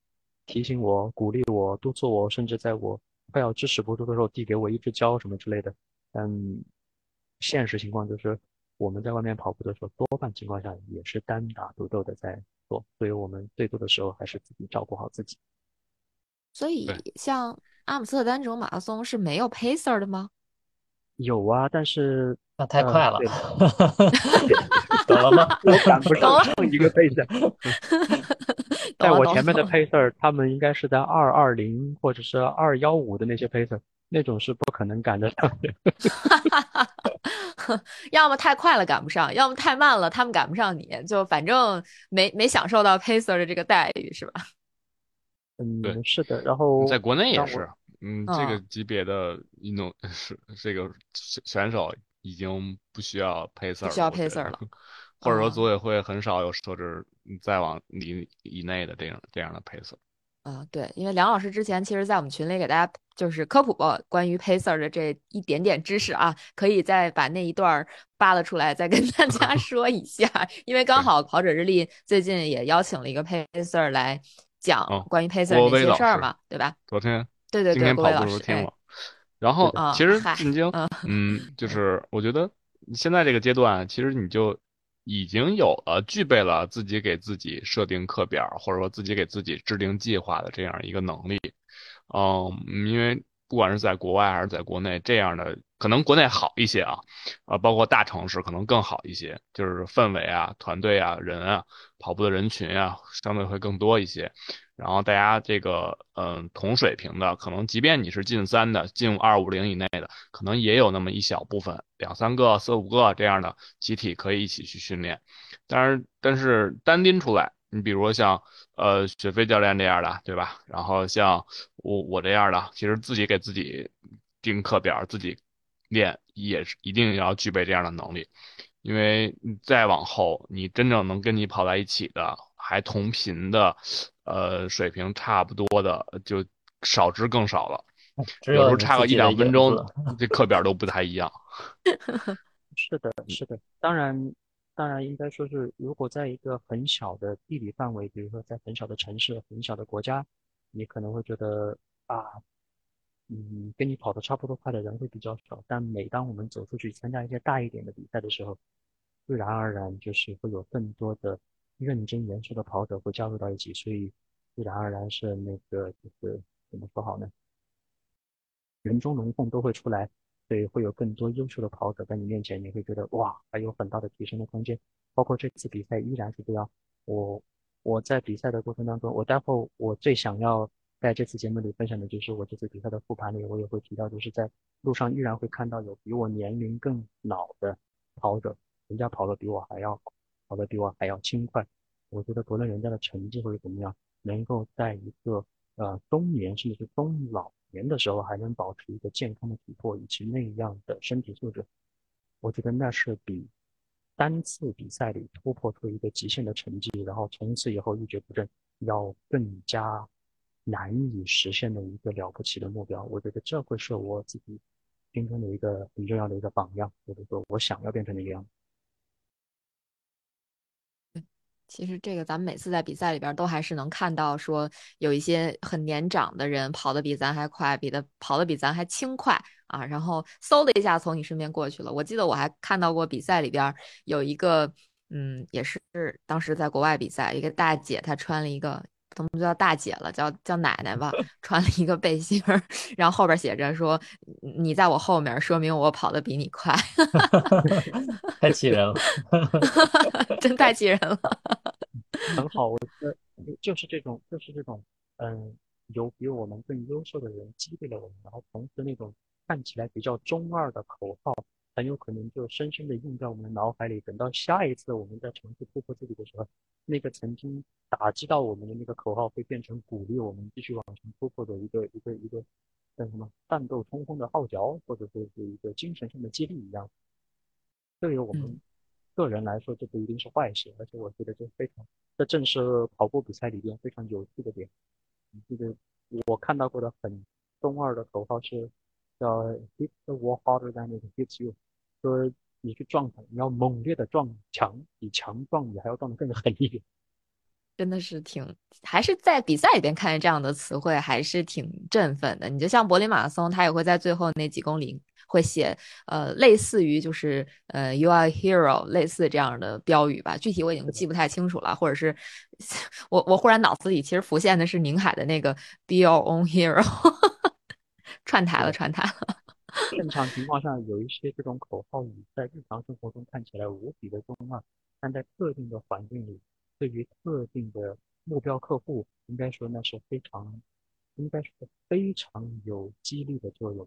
提醒我、鼓励我、督促我，甚至在我快要支持不住的时候递给我一支胶什么之类的。嗯现实情况就是，我们在外面跑步的时候，多半情况下也是单打独斗的在做。所以我们最多的时候还是自己照顾好自己。所以像阿姆斯特丹这种马拉松是没有 pacer 的吗？有啊，但是那太快了，懂了吗？我赶不上一个 pacer，在我前面的 pacer，他们应该是在二二零或者是二幺五的那些 pacer，那种是不可能赶得上的。要么太快了赶不上，要么太慢了他们赶不上你，就反正没没享受到 pacer 的这个待遇是吧？嗯，对，是的。然后在国内也是，嗯，这个级别的运动是这个选手已经不需要 pacer，需要 pacer 了，或者说组委会很少有设置再往里以内的这样这样的 pacer。啊，对，因为梁老师之前其实，在我们群里给大家就是科普过关于 pacer 的这一点点知识啊，可以再把那一段扒拉出来，再跟大家 说一下。因为刚好跑者日历最近也邀请了一个 pacer 来讲关于 pacer 那些事儿嘛，对吧？昨天，对对对，郭伟老师听了。然后其实进京，嗯，就是我觉得现在这个阶段，其实你就。已经有了具备了自己给自己设定课表，或者说自己给自己制定计划的这样一个能力。嗯，因为不管是在国外还是在国内，这样的可能国内好一些啊，啊，包括大城市可能更好一些，就是氛围啊、团队啊、人啊、跑步的人群啊，相对会更多一些。然后大家这个嗯同水平的，可能即便你是进三的、进二五零以内的，可能也有那么一小部分两三个、四五个这样的集体可以一起去训练。但是但是单拎出来，你比如说像呃雪飞教练这样的，对吧？然后像我我这样的，其实自己给自己定课表、自己练，也是一定要具备这样的能力。因为再往后，你真正能跟你跑在一起的，还同频的。呃，水平差不多的就少之更少了，有时候差个一两分钟，这课表都不太一样。是的，是的，当然，当然应该说是，如果在一个很小的地理范围，比如说在很小的城市、很小的国家，你可能会觉得啊，嗯，跟你跑的差不多快的人会比较少。但每当我们走出去参加一些大一点的比赛的时候，自然而然就是会有更多的。认真严肃的跑者会加入到一起，所以自然而然是那个就是怎么说好呢？人中龙凤都会出来，所以会有更多优秀的跑者在你面前，你会觉得哇，还有很大的提升的空间。包括这次比赛依然是这样。我我在比赛的过程当中，我待会我最想要在这次节目里分享的就是我这次比赛的复盘里，我也会提到，就是在路上依然会看到有比我年龄更老的跑者，人家跑的比我还要。跑得比我还要轻快，我觉得不论人家的成绩或者怎么样，能够在一个呃中年甚至是中老年的时候还能保持一个健康的体魄以及那样的身体素质，我觉得那是比单次比赛里突破出一个极限的成绩，然后从此以后一蹶不振，要更加难以实现的一个了不起的目标。我觉得这会是我自己心中的一个很重要的一个榜样，或者说我想要变成的一个样子。其实这个咱们每次在比赛里边都还是能看到，说有一些很年长的人跑得比咱还快，比的跑得比咱还轻快啊，然后嗖的一下从你身边过去了。我记得我还看到过比赛里边有一个，嗯，也是当时在国外比赛，一个大姐她穿了一个。怎么叫大姐了？叫叫奶奶吧，穿了一个背心儿，然后后边写着说：“你在我后面，说明我跑得比你快。”太气人了，真太气人了。很好，我觉得就是这种，就是这种，嗯，有比我们更优秀的人激励了我们，然后同时那种看起来比较中二的口号，很有可能就深深的印在我们的脑海里。等到下一次我们再尝试突破自己的时候，那个曾经打击到我们的那个口号，会变成鼓励我们继续往前突破的一个一个一个叫什么战斗冲锋的号角，或者说是一个精神上的激励一样。对于我们个人来说，这不一定是坏事，而且我觉得这非常，这正是跑步比赛里边非常有趣的点。这个我看到过的很中二的口号是叫 “hit the wall harder than it hits you”，说。你去撞它，你要猛烈的撞墙，比墙撞你还要撞得更狠一点。真的是挺，还是在比赛里边看见这样的词汇，还是挺振奋的。你就像柏林马拉松，他也会在最后那几公里会写，呃，类似于就是呃，You are hero，类似这样的标语吧。具体我已经记不太清楚了，或者是 我我忽然脑子里其实浮现的是宁海的那个 Be your own hero，串台了，串台了。正常情况下，有一些这种口号语在日常生活中看起来无比的中二，但在特定的环境里，对于特定的目标客户，应该说那是非常，应该是非常有激励的作用。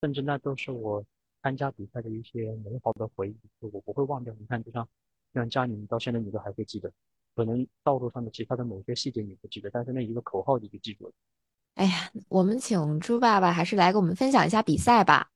甚至那都是我参加比赛的一些美好的回忆，我不会忘掉。你看，就像像佳宁，到现在你都还会记得，可能道路上的其他的某些细节你不记得，但是那一个口号你就记住了。哎呀，我们请猪爸爸还是来给我们分享一下比赛吧。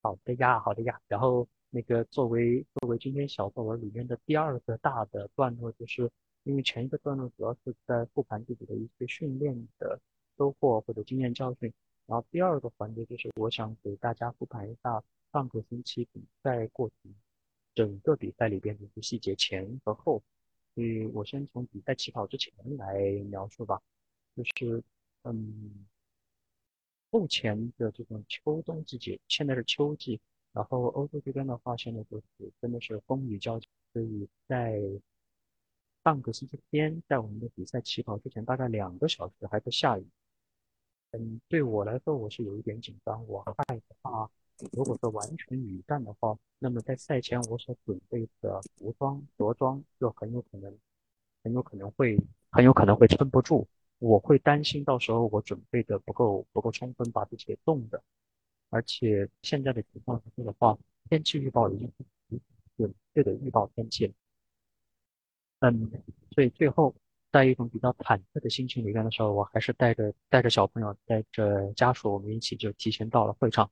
好的呀，好的呀。然后那个作为作为今天小作文里面的第二个大的段落，就是因为前一个段落主要是在复盘自己的一些训练的收获或者经验教训，然后第二个环节就是我想给大家复盘一下上个星期比赛过程，整个比赛里边的一些细节前和后。所以我先从比赛起跑之前来描述吧，就是。嗯，目前的这种秋冬季节，现在是秋季，然后欧洲这边的话，现在就是真的是风雨交加，所以在上个星期天，在我们的比赛起跑之前，大概两个小时还在下雨。嗯，对我来说，我是有一点紧张，我害怕，如果说完全雨战的话，那么在赛前我所准备的服装着装就很有可能，很有可能会，很有可能会撑不住。我会担心到时候我准备的不够不够充分，把自己给冻的。而且现在的情况来说的话，天气预报已经准确的预报天气了。嗯，所以最后在一种比较忐忑的心情里面的时候，我还是带着带着小朋友，带着家属，我们一起就提前到了会场。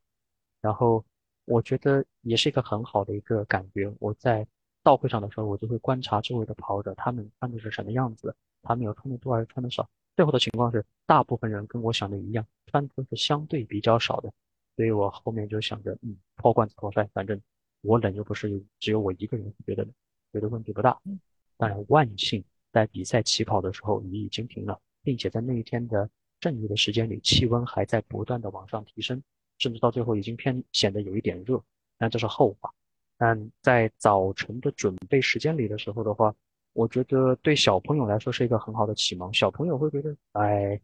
然后我觉得也是一个很好的一个感觉。我在到会场的时候，我就会观察周围的跑者，他们穿的是什么样子，他们有穿的多还是穿的少。最后的情况是，大部分人跟我想的一样，穿脱是相对比较少的，所以我后面就想着，嗯，破罐子破摔，反正我冷又不是只有我一个人觉得冷，觉得问题不大。当然，万幸在比赛起跑的时候雨已经停了，并且在那一天的正午的时间里，气温还在不断的往上提升，甚至到最后已经偏显得有一点热，但这是后话。但在早晨的准备时间里的时候的话。我觉得对小朋友来说是一个很好的启蒙。小朋友会觉得，哎，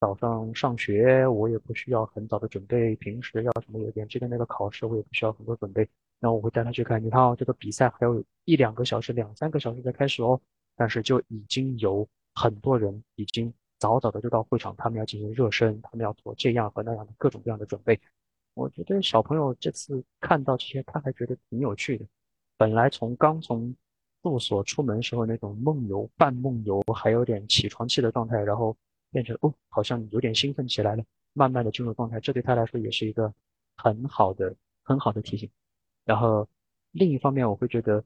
早上上学我也不需要很早的准备，平时要什么有点这个那个考试我也不需要很多准备。那我会带他去看，你看哦，这个比赛还有一两个小时、两三个小时才开始哦。但是就已经有很多人已经早早的就到会场，他们要进行热身，他们要做这样和那样的各种各样的准备。我觉得小朋友这次看到这些，他还觉得挺有趣的。本来从刚从住所出门时候那种梦游、半梦游，还有点起床气的状态，然后变成哦，好像有点兴奋起来了，慢慢的进入状态，这对他来说也是一个很好的、很好的提醒。然后另一方面，我会觉得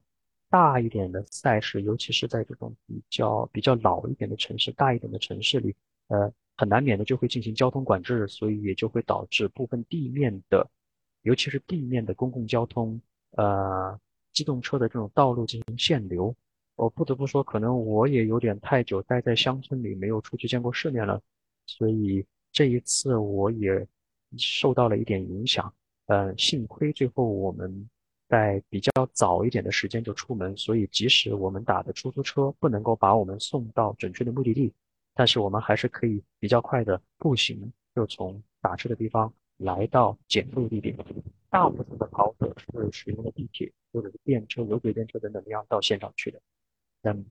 大一点的赛事，尤其是在这种比较比较老一点的城市、大一点的城市里，呃，很难免的就会进行交通管制，所以也就会导致部分地面的，尤其是地面的公共交通，呃。机动车的这种道路进行限流，我不得不说，可能我也有点太久待在乡村里，没有出去见过世面了，所以这一次我也受到了一点影响。嗯，幸亏最后我们在比较早一点的时间就出门，所以即使我们打的出租车不能够把我们送到准确的目的地，但是我们还是可以比较快的步行，就从打车的地方来到检录地点。大部分的跑者是使用的地铁或者是电车、有轨电车等等那样到现场去的。嗯，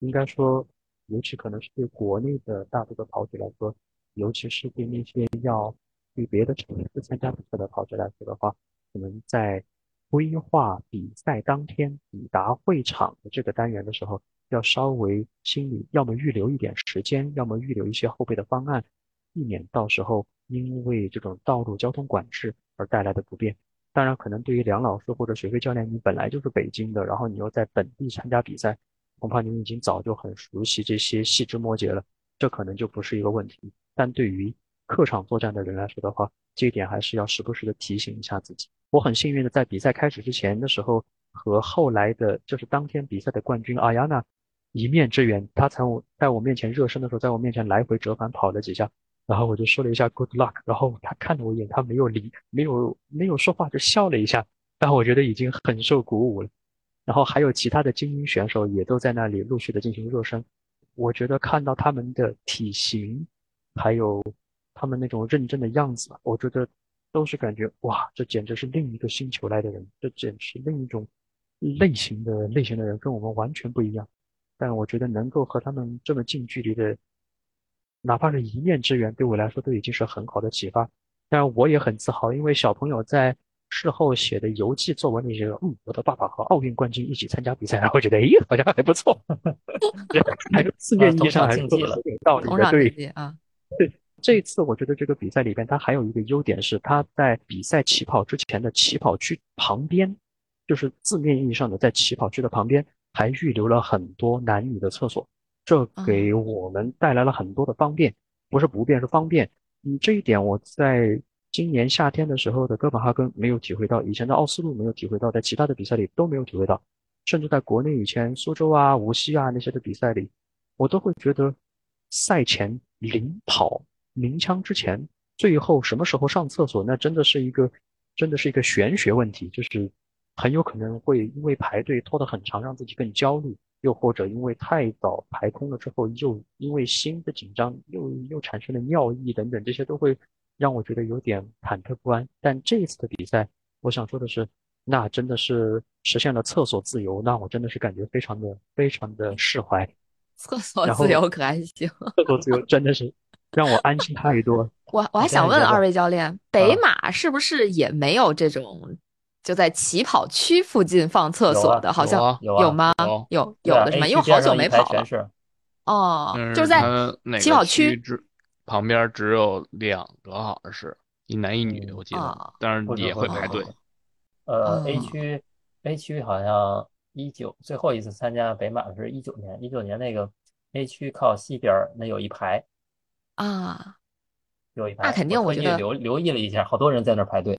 应该说，尤其可能是对国内的大多的跑者来说，尤其是对那些要去别的城市参加比赛的跑者来说的话，可能在规划比赛当天抵达会场的这个单元的时候，要稍微心里要么预留一点时间，要么预留一些后备的方案，避免到时候因为这种道路交通管制而带来的不便。当然，可能对于梁老师或者水飞教练，你本来就是北京的，然后你又在本地参加比赛，恐怕你已经早就很熟悉这些细枝末节了，这可能就不是一个问题。但对于客场作战的人来说的话，这一点还是要时不时的提醒一下自己。我很幸运的在比赛开始之前的时候，和后来的就是当天比赛的冠军阿亚娜一面之缘，他在我在我面前热身的时候，在我面前来回折返跑了几下。然后我就说了一下 good luck，然后他看了我一眼，他没有理，没有没有说话，就笑了一下。但我觉得已经很受鼓舞了。然后还有其他的精英选手也都在那里陆续的进行热身。我觉得看到他们的体型，还有他们那种认真的样子，我觉得都是感觉哇，这简直是另一个星球来的人，这简直是另一种类型的类型的人，跟我们完全不一样。但我觉得能够和他们这么近距离的。哪怕是一面之缘，对我来说都已经是很好的启发。当然，我也很自豪，因为小朋友在事后写的游记作文里些，嗯，我的爸爸和奥运冠军一起参加比赛，然后觉得，哎，好像还不错。还 是字面意义上还是有点道理的，对啊。对，这一次我觉得这个比赛里边，它还有一个优点是，它在比赛起跑之前的起跑区旁边，就是字面意义上的在起跑区的旁边，还预留了很多男女的厕所。这给我们带来了很多的方便，不是不便，是方便。嗯，这一点我在今年夏天的时候的哥本哈根没有体会到，以前的奥斯陆没有体会到，在其他的比赛里都没有体会到，甚至在国内以前苏州啊、无锡啊那些的比赛里，我都会觉得赛前领跑鸣枪之前，最后什么时候上厕所，那真的是一个真的是一个玄学问题，就是很有可能会因为排队拖得很长，让自己更焦虑。又或者因为太早排空了之后，又因为心的紧张，又又产生了尿意等等，这些都会让我觉得有点忐忑不安。但这一次的比赛，我想说的是，那真的是实现了厕所自由，那我真的是感觉非常的非常的释怀。厕所自由可还行？厕所自由真的是 让我安心太多。我我还想问二位教练，北马是不是也没有这种？就在起跑区附近放厕所的，好像有吗？有有的是吗？因为好久没跑了。哦，就是在起跑区旁边只有两个，好像是一男一女，我记得，但是也会排队。呃，A 区 A 区好像一九最后一次参加北马是一九年，一九年那个 A 区靠西边那有一排啊，有一排，那肯定我觉得留留意了一下，好多人在那排队。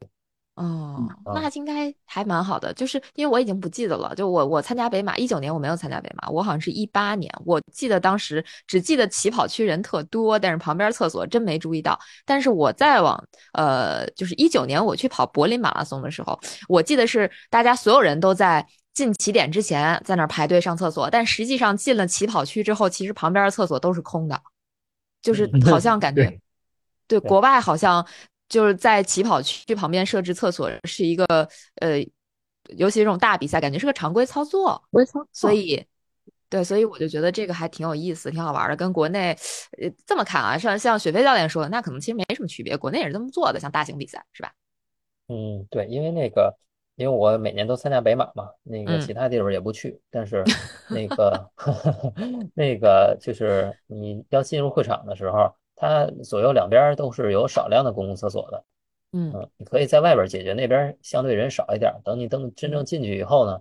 哦，那应该还蛮好的，就是因为我已经不记得了。就我我参加北马一九年我没有参加北马，我好像是一八年。我记得当时只记得起跑区人特多，但是旁边厕所真没注意到。但是我再往呃，就是一九年我去跑柏林马拉松的时候，我记得是大家所有人都在进起点之前在那排队上厕所，但实际上进了起跑区之后，其实旁边的厕所都是空的，就是好像 感觉对国外好像。就是在起跑区旁边设置厕所是一个呃，尤其这种大比赛，感觉是个常规操作。没错，所以对，所以我就觉得这个还挺有意思，挺好玩的。跟国内呃这么看啊，像像雪飞教练说的，那可能其实没什么区别。国内也是这么做的，像大型比赛是吧？嗯，对，因为那个，因为我每年都参加北马嘛，那个其他地方也不去，但是 那个 那个就是你要进入会场的时候。它左右两边都是有少量的公共厕所的，嗯，你可以在外边解决，那边相对人少一点。等你等真正进去以后呢，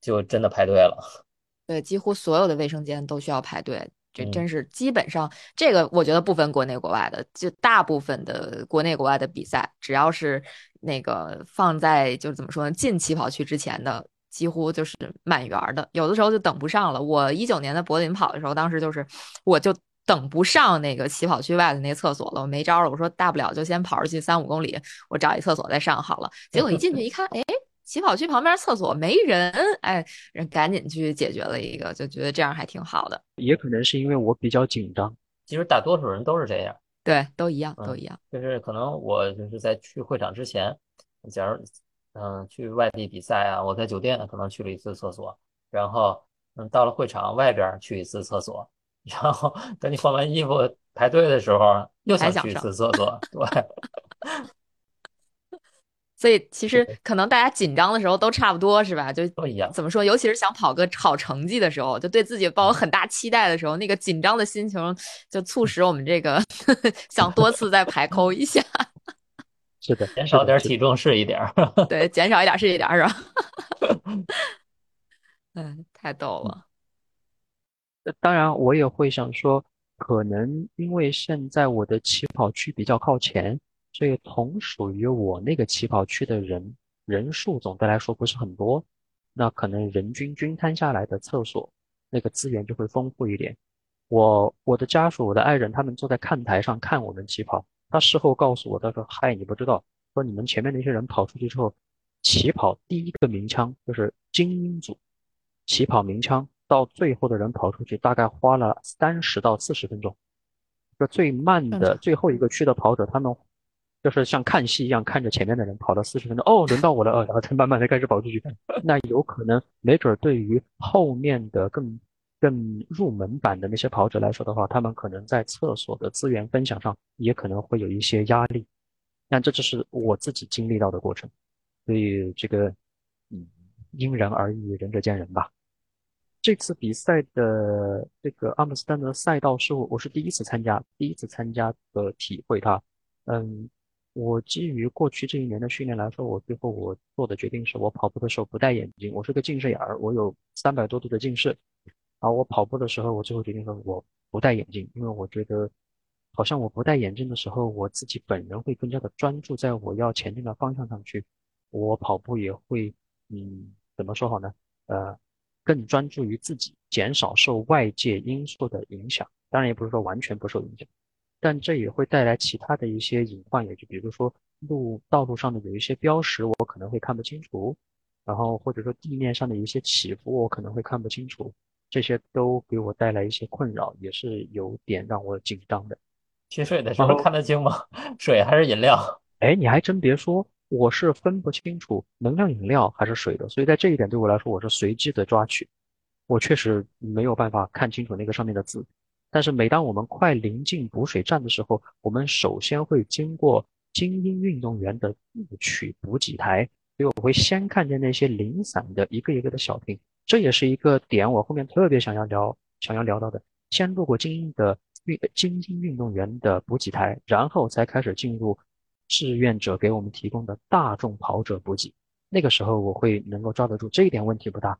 就真的排队了。对，几乎所有的卫生间都需要排队，这真是基本上这个我觉得不分国内国外的，就大部分的国内国外的比赛，只要是那个放在就是怎么说呢，进起跑区之前的。几乎就是满员的，有的时候就等不上了。我一九年的柏林跑的时候，当时就是我就等不上那个起跑区外的那厕所了，我没招了。我说大不了就先跑出去三五公里，我找一厕所再上好了。结果一进去一看，哎，起跑区旁边厕所没人，哎，人赶紧去解决了一个，就觉得这样还挺好的。也可能是因为我比较紧张，其实大多数人都是这样。对，都一样，都一样。就是可能我就是在去会场之前，假如嗯去外地比赛啊，我在酒店可能去了一次厕所，然后嗯到了会场外边去一次厕所，然后等你换完衣服排队的时候又想去一次厕所，对。所以其实可能大家紧张的时候都差不多，是吧？就都一样。怎么说？尤其是想跑个好成绩的时候，就对自己抱有很大期待的时候，那个紧张的心情就促使我们这个 想多次再排抠一下。是的，减少点体重是一点儿。对，减少一点是一点，是吧？嗯，太逗了。当然，我也会想说，可能因为现在我的起跑区比较靠前。所以，同属于我那个起跑区的人人数，总的来说不是很多，那可能人均均摊下来的厕所那个资源就会丰富一点。我我的家属，我的爱人，他们坐在看台上看我们起跑，他事后告诉我，他说：“嗨，你不知道，说你们前面那些人跑出去之后，起跑第一个鸣枪就是精英组起跑鸣枪，到最后的人跑出去，大概花了三十到四十分钟。就最慢的最后一个区的跑者，他们。”就是像看戏一样看着前面的人跑了四十分钟，哦，轮到我了，呃，然后才慢慢的开始跑出去。那有可能，没准对于后面的更更入门版的那些跑者来说的话，他们可能在厕所的资源分享上也可能会有一些压力。但这就是我自己经历到的过程，所以这个，嗯，因人而异，仁者见仁吧。这次比赛的这个阿姆斯特丹的赛道是我我是第一次参加，第一次参加的体会它，嗯。我基于过去这一年的训练来说，我最后我做的决定是我跑步的时候不戴眼镜。我是个近视眼儿，我有三百多度的近视。而我跑步的时候，我最后决定说我不戴眼镜，因为我觉得好像我不戴眼镜的时候，我自己本人会更加的专注在我要前进的方向上去。我跑步也会，嗯，怎么说好呢？呃，更专注于自己，减少受外界因素的影响。当然，也不是说完全不受影响。但这也会带来其他的一些隐患，也就比如说路道路上的有一些标识，我可能会看不清楚，然后或者说地面上的一些起伏，我可能会看不清楚，这些都给我带来一些困扰，也是有点让我紧张的。提水的时候看得清吗？水还是饮料？哎，你还真别说，我是分不清楚能量饮料还是水的，所以在这一点对我来说，我是随机的抓取，我确实没有办法看清楚那个上面的字。但是每当我们快临近补水站的时候，我们首先会经过精英运动员的自取补给台，所以我会先看见那些零散的一个一个的小瓶。这也是一个点，我后面特别想要聊、想要聊到的。先路过精英的运精英运动员的补给台，然后才开始进入志愿者给我们提供的大众跑者补给。那个时候我会能够抓得住，这一点问题不大。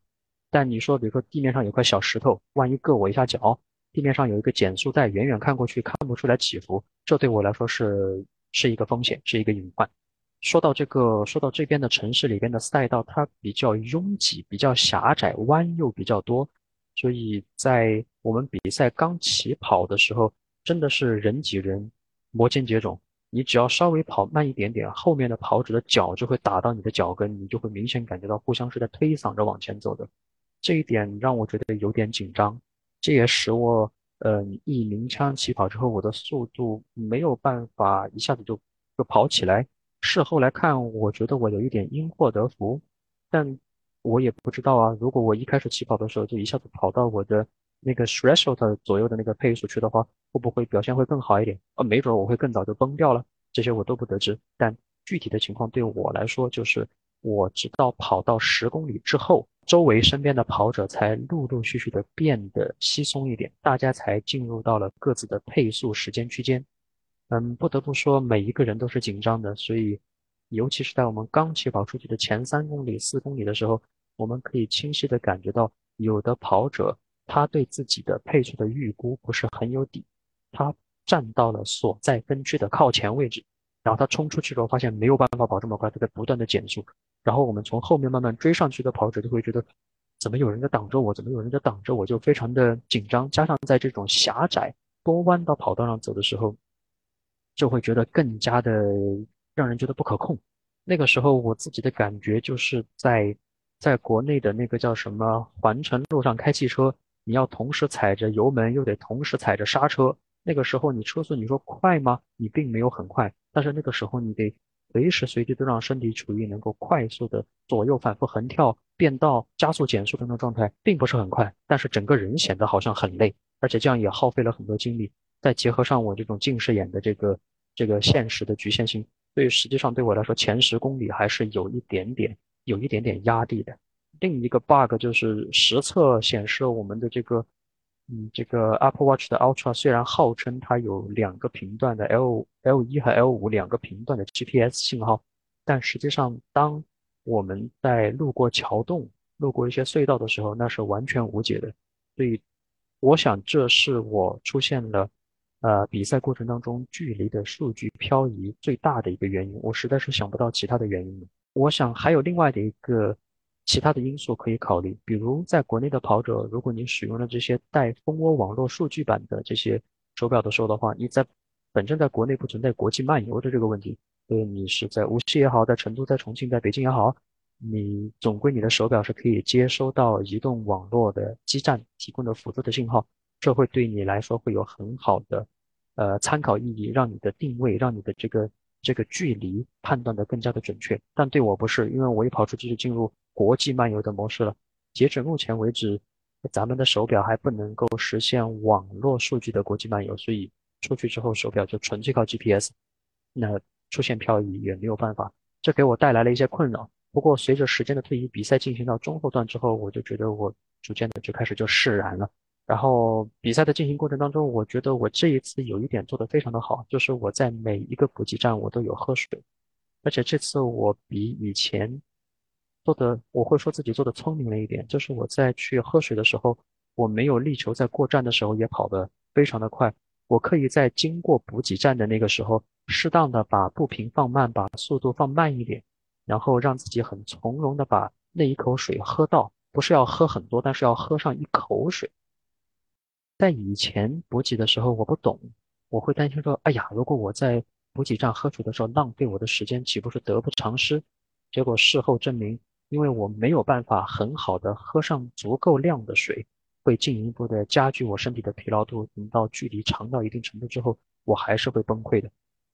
但你说，比如说地面上有块小石头，万一硌我一下脚。地面上有一个减速带，远远看过去看不出来起伏，这对我来说是是一个风险，是一个隐患。说到这个，说到这边的城市里边的赛道，它比较拥挤，比较狭窄，弯又比较多，所以在我们比赛刚起跑的时候，真的是人挤人，摩肩接踵。你只要稍微跑慢一点点，后面的跑者的脚就会打到你的脚跟，你就会明显感觉到互相是在推搡着往前走的。这一点让我觉得有点紧张。这也使我，呃，一鸣枪起跑之后，我的速度没有办法一下子就就跑起来。事后来看，我觉得我有一点因祸得福，但我也不知道啊。如果我一开始起跑的时候就一下子跑到我的那个 threshold 左右的那个配速去的话，会不会表现会更好一点？呃，没准我会更早就崩掉了。这些我都不得知。但具体的情况对我来说，就是我直到跑到十公里之后。周围身边的跑者才陆陆续续的变得稀松一点，大家才进入到了各自的配速时间区间。嗯，不得不说，每一个人都是紧张的，所以，尤其是在我们刚起跑出去的前三公里、四公里的时候，我们可以清晰的感觉到，有的跑者他对自己的配速的预估不是很有底，他站到了所在分区的靠前位置，然后他冲出去之后，发现没有办法跑这么快，他在不断的减速。然后我们从后面慢慢追上去的跑者就会觉得，怎么有人在挡着我？怎么有人在挡着我？就非常的紧张。加上在这种狭窄多弯道跑道上走的时候，就会觉得更加的让人觉得不可控。那个时候我自己的感觉就是在在国内的那个叫什么环城路上开汽车，你要同时踩着油门，又得同时踩着刹车。那个时候你车速你说快吗？你并没有很快，但是那个时候你得随时随地都让身体处于能够快速的左右反复横跳、变道、加速、减速的那种状态，并不是很快，但是整个人显得好像很累，而且这样也耗费了很多精力。再结合上我这种近视眼的这个这个现实的局限性，所以实际上对我来说前十公里还是有一点点有一点点压力的。另一个 bug 就是实测显示我们的这个。嗯，这个 Apple Watch 的 Ultra 虽然号称它有两个频段的 L L 一和 L 五两个频段的 GPS 信号，但实际上当我们在路过桥洞、路过一些隧道的时候，那是完全无解的。所以，我想这是我出现了呃比赛过程当中距离的数据漂移最大的一个原因。我实在是想不到其他的原因了。我想还有另外的一个。其他的因素可以考虑，比如在国内的跑者，如果你使用了这些带蜂窝网络数据版的这些手表的时候的话，你在本身在国内不存在国际漫游的这个问题，所以你是在无锡也好，在成都、在重庆、在北京也好，你总归你的手表是可以接收到移动网络的基站提供的辅助的信号，这会对你来说会有很好的呃参考意义，让你的定位，让你的这个这个距离判断的更加的准确。但对我不是，因为我一跑出去就进入。国际漫游的模式了。截止目前为止，咱们的手表还不能够实现网络数据的国际漫游，所以出去之后手表就纯粹靠 GPS，那出现漂移也没有办法，这给我带来了一些困扰。不过随着时间的推移，比赛进行到中后段之后，我就觉得我逐渐的就开始就释然了。然后比赛的进行过程当中，我觉得我这一次有一点做得非常的好，就是我在每一个补给站我都有喝水，而且这次我比以前。做的我会说自己做的聪明了一点，就是我在去喝水的时候，我没有力求在过站的时候也跑得非常的快，我可以在经过补给站的那个时候，适当的把步频放慢，把速度放慢一点，然后让自己很从容的把那一口水喝到，不是要喝很多，但是要喝上一口水。在以前补给的时候，我不懂，我会担心说，哎呀，如果我在补给站喝水的时候浪费我的时间，岂不是得不偿失？结果事后证明。因为我没有办法很好的喝上足够量的水，会进一步的加剧我身体的疲劳度。等到距离长到一定程度之后，我还是会崩溃的。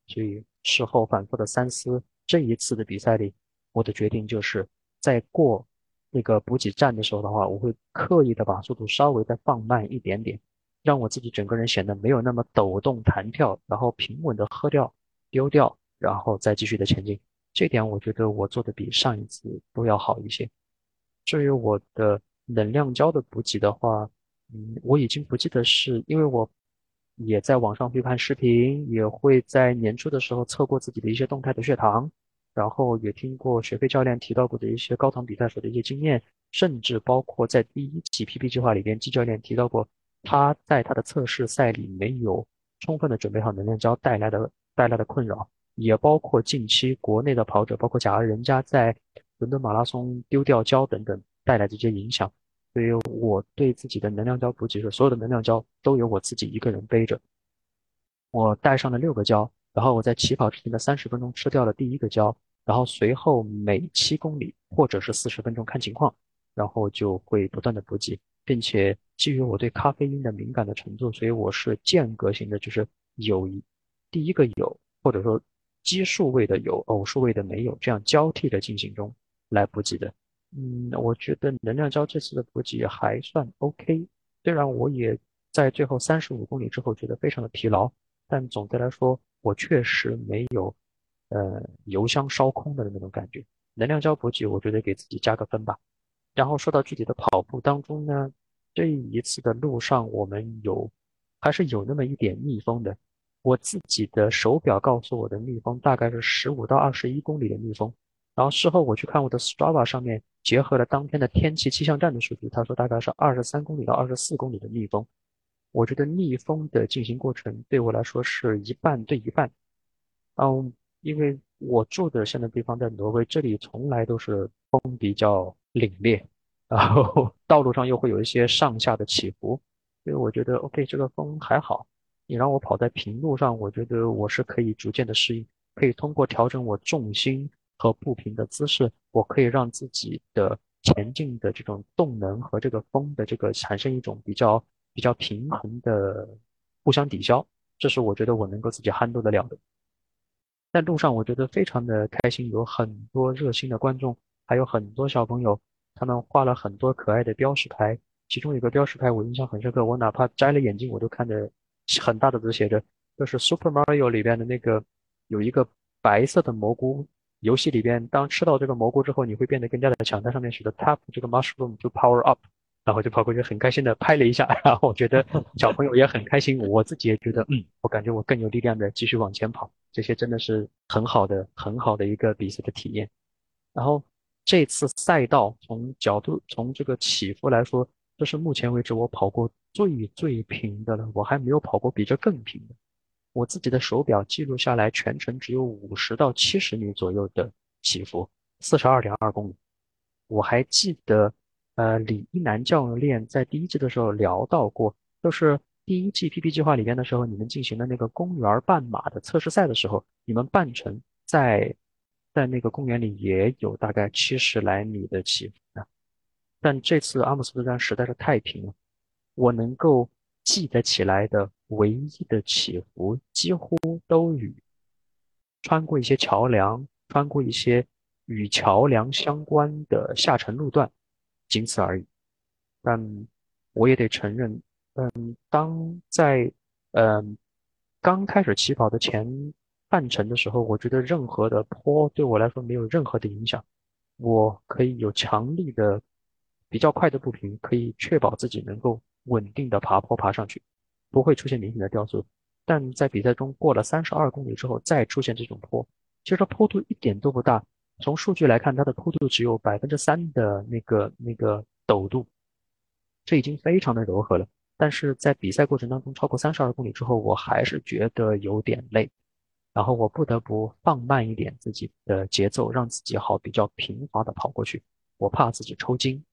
所以事后反复的三思，这一次的比赛里，我的决定就是在过那个补给站的时候的话，我会刻意的把速度稍微再放慢一点点，让我自己整个人显得没有那么抖动弹跳，然后平稳的喝掉、丢掉，然后再继续的前进。这点我觉得我做的比上一次都要好一些。至于我的能量胶的补给的话，嗯，我已经不记得是因为我也在网上会看视频，也会在年初的时候测过自己的一些动态的血糖，然后也听过雪飞教练提到过的一些高糖比赛时的一些经验，甚至包括在第一期 PP 计划里边，季教练提到过他在他的测试赛里没有充分的准备好能量胶带来的带来的困扰。也包括近期国内的跑者，包括假如人家在伦敦马拉松丢掉胶等等带来的这些影响，所以我对自己的能量胶补给是所有的能量胶都由我自己一个人背着。我带上了六个胶，然后我在起跑之前的三十分钟吃掉了第一个胶，然后随后每七公里或者是四十分钟看情况，然后就会不断的补给，并且基于我对咖啡因的敏感的程度，所以我是间隔型的，就是有一第一个有或者说。奇数位的有，偶数位的没有，这样交替的进行中来补给的。嗯，我觉得能量胶这次的补给还算 OK。虽然我也在最后三十五公里之后觉得非常的疲劳，但总的来说，我确实没有呃油箱烧空的那种感觉。能量胶补给，我觉得给自己加个分吧。然后说到具体的跑步当中呢，这一次的路上我们有还是有那么一点逆风的。我自己的手表告诉我的逆风大概是十五到二十一公里的逆风，然后事后我去看我的 Strava 上面结合了当天的天气气象站的数据，他说大概是二十三公里到二十四公里的逆风。我觉得逆风的进行过程对我来说是一半对一半。嗯，因为我住的现在地方在挪威，这里从来都是风比较凛冽，然后 道路上又会有一些上下的起伏，所以我觉得 OK，这个风还好。你让我跑在平路上，我觉得我是可以逐渐的适应，可以通过调整我重心和步频的姿势，我可以让自己的前进的这种动能和这个风的这个产生一种比较比较平衡的互相抵消，这是我觉得我能够自己 handle 得了的。在路上，我觉得非常的开心，有很多热心的观众，还有很多小朋友，他们画了很多可爱的标识牌，其中有个标识牌我印象很深刻，我哪怕摘了眼镜，我都看着。很大的字写着，就是 Super Mario 里边的那个有一个白色的蘑菇，游戏里边当吃到这个蘑菇之后，你会变得更加的强。它上面写的 Tap 这个 Mushroom to Power Up，然后就跑过去很开心的拍了一下，然后我觉得小朋友也很开心，我自己也觉得，嗯，我感觉我更有力量的继续往前跑。这些真的是很好的、很好的一个比赛的体验。然后这次赛道从角度从这个起伏来说。这是目前为止我跑过最最平的了，我还没有跑过比这更平的。我自己的手表记录下来，全程只有五十到七十米左右的起伏，四十二点二公里。我还记得，呃，李一男教练在第一季的时候聊到过，就是第一季 PP 计划里边的时候，你们进行的那个公园半马的测试赛的时候，你们半程在在那个公园里也有大概七十来米的起伏的。但这次阿姆斯特丹实在是太平了，我能够记得起来的唯一的起伏，几乎都与穿过一些桥梁、穿过一些与桥梁相关的下沉路段，仅此而已。但我也得承认，嗯，当在嗯刚开始起跑的前半程的时候，我觉得任何的坡对我来说没有任何的影响，我可以有强力的。比较快的步频可以确保自己能够稳定的爬坡爬上去，不会出现明显的掉速。但在比赛中过了三十二公里之后再出现这种坡，其实坡度一点都不大。从数据来看，它的坡度只有百分之三的那个那个陡度，这已经非常的柔和了。但是在比赛过程当中超过三十二公里之后，我还是觉得有点累，然后我不得不放慢一点自己的节奏，让自己好比较平滑的跑过去。我怕自己抽筋。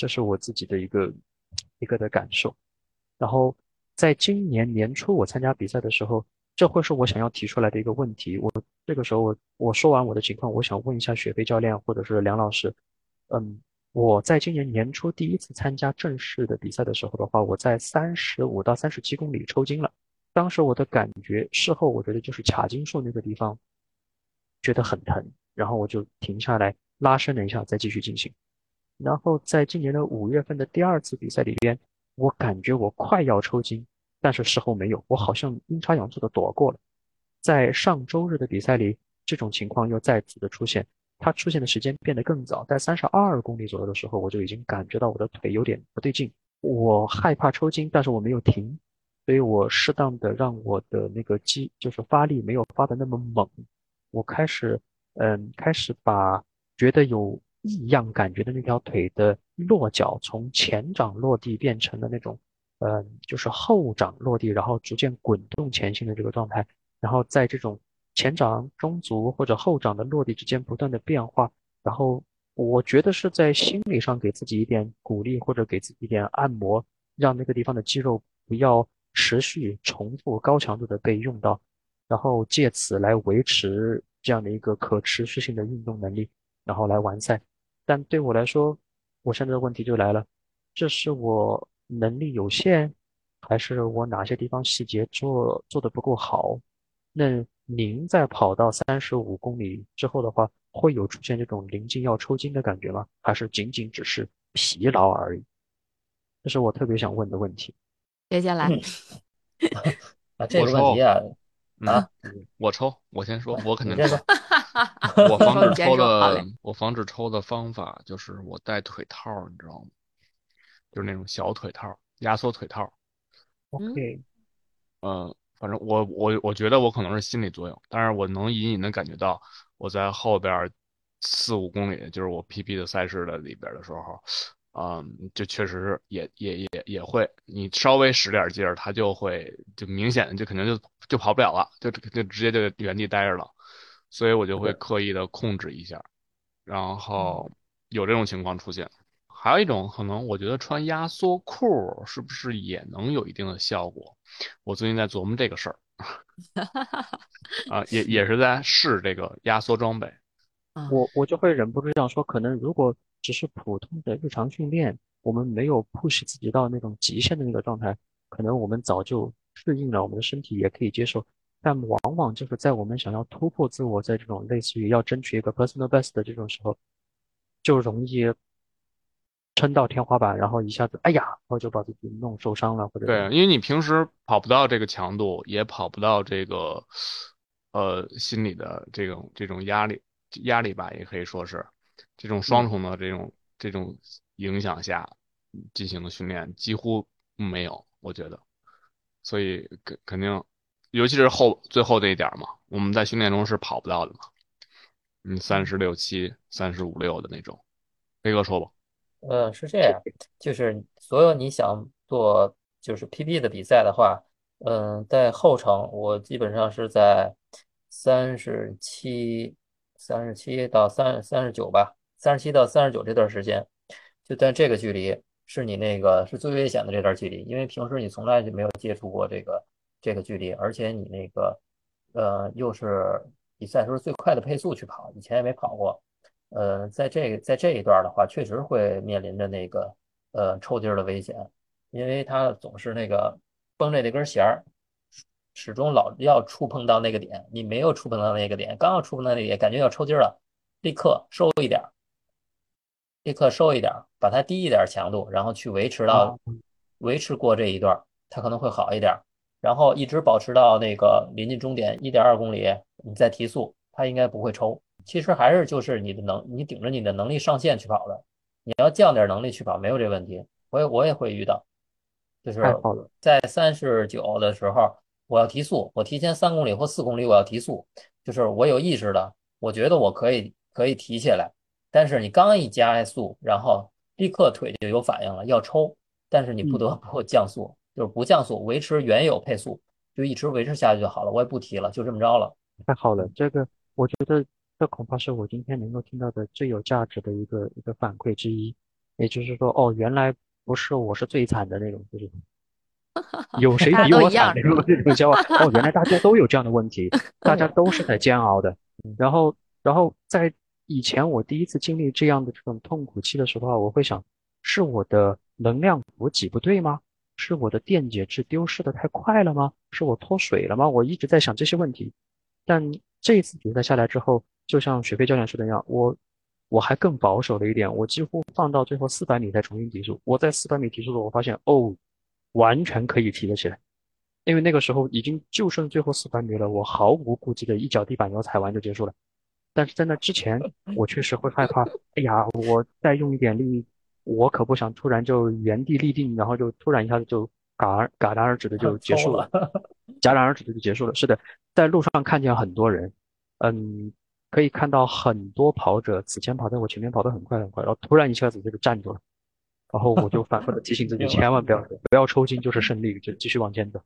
这是我自己的一个一个的感受，然后在今年年初我参加比赛的时候，这会是我想要提出来的一个问题。我这个时候我我说完我的情况，我想问一下雪飞教练或者是梁老师，嗯，我在今年年初第一次参加正式的比赛的时候的话，我在三十五到三十七公里抽筋了，当时我的感觉事后我觉得就是卡筋处那个地方觉得很疼，然后我就停下来拉伸了一下，再继续进行。然后在今年的五月份的第二次比赛里边，我感觉我快要抽筋，但是事后没有，我好像阴差阳错的躲过了。在上周日的比赛里，这种情况又再次的出现，它出现的时间变得更早，在三十二公里左右的时候，我就已经感觉到我的腿有点不对劲，我害怕抽筋，但是我没有停，所以我适当的让我的那个肌就是发力没有发的那么猛，我开始嗯开始把觉得有。异样感觉的那条腿的落脚从前掌落地变成了那种，嗯，就是后掌落地，然后逐渐滚动前行的这个状态。然后在这种前掌、中足或者后掌的落地之间不断的变化。然后我觉得是在心理上给自己一点鼓励，或者给自己一点按摩，让那个地方的肌肉不要持续重复高强度的被用到，然后借此来维持这样的一个可持续性的运动能力，然后来完赛。但对我来说，我现在的问题就来了，这是我能力有限，还是我哪些地方细节做做的不够好？那您在跑到三十五公里之后的话，会有出现这种临近要抽筋的感觉吗？还是仅仅只是疲劳而已？这是我特别想问的问题。接下来，啊，这个问题啊。啊，我抽，我先说，我肯定抽。我防止抽的，我防止抽的方法就是我戴腿套，你知道吗？就是那种小腿套，压缩腿套。OK。嗯，反正我我我觉得我可能是心理作用，但是我能隐隐的感觉到我在后边四五公里，就是我 PP 的赛事的里边的时候。嗯，就确实也也也也会，你稍微使点劲儿，它就会就明显就肯定就就跑不了了，就就直接就原地待着了。所以我就会刻意的控制一下，然后有这种情况出现。还有一种可能，我觉得穿压缩裤是不是也能有一定的效果？我最近在琢磨这个事儿，啊，也也是在试这个压缩装备。我我就会忍不住想说，可能如果只是普通的日常训练，我们没有 push 自己到那种极限的那个状态，可能我们早就适应了，我们的身体也可以接受。但往往就是在我们想要突破自我，在这种类似于要争取一个 personal best 的这种时候，就容易。撑到天花板，然后一下子，哎呀，然后就把自己弄受伤了，或者对，因为你平时跑不到这个强度，也跑不到这个，呃，心理的这种这种压力压力吧，也可以说是这种双重的这种这种影响下进行的训练几乎没有，我觉得，所以肯肯定，尤其是后最后这一点嘛，我们在训练中是跑不到的嘛，嗯，三十六七、三十五六的那种，飞哥说吧。呃，是这样，就是所有你想做就是 PB 的比赛的话，嗯，在后程我基本上是在三十七、三十七到三三十九吧，三十七到三十九这段时间，就在这个距离是你那个是最危险的这段距离，因为平时你从来就没有接触过这个这个距离，而且你那个呃又是比赛时候最快的配速去跑，以前也没跑过。呃，在这在这一段的话，确实会面临着那个呃抽筋儿的危险，因为它总是那个绷着那根弦儿，始终老要触碰到那个点，你没有触碰到那个点，刚要触碰到那个点，感觉要抽筋了，立刻收一点，立刻收一点，把它低一点强度，然后去维持到维持过这一段，它可能会好一点，然后一直保持到那个临近终点一点二公里，你再提速，它应该不会抽。其实还是就是你的能，你顶着你的能力上限去跑的。你要降点能力去跑，没有这问题。我也我也会遇到，就是在三十九的时候，我要提速，我提前三公里或四公里我要提速，就是我有意识的，我觉得我可以可以提起来。但是你刚一加速，然后立刻腿就有反应了，要抽。但是你不得不降速，就是不降速，维持原有配速，就一直维持下去就好了。我也不提了，就这么着了。太好了，这个我觉得。这恐怕是我今天能够听到的最有价值的一个一个反馈之一，也就是说，哦，原来不是我是最惨的那种，就是 有谁比我惨那种那种焦哦，原来大家都有这样的问题，大家都是在煎熬的。然后，然后在以前我第一次经历这样的这种痛苦期的时候，我会想，是我的能量补给不对吗？是我的电解质丢失的太快了吗？是我脱水了吗？我一直在想这些问题，但这次比赛下来之后。就像雪飞教练说的那样，我我还更保守了一点，我几乎放到最后四百米再重新提速。我在四百米提速的时候，我发现哦，完全可以提得起来，因为那个时候已经就剩最后四百米了，我毫无顾忌的一脚地板油踩完就结束了。但是在那之前，我确实会害怕，哎呀，我再用一点力，我可不想突然就原地立定，然后就突然一下子就戛戛然而止的就 结束了，戛然而止的就结束了。是的，在路上看见很多人，嗯。可以看到很多跑者此前跑在我前面跑得很快很快，然后突然一下子就站住了，然后我就反复的提醒自己 千万不要不要抽筋就是胜利，就继续往前走。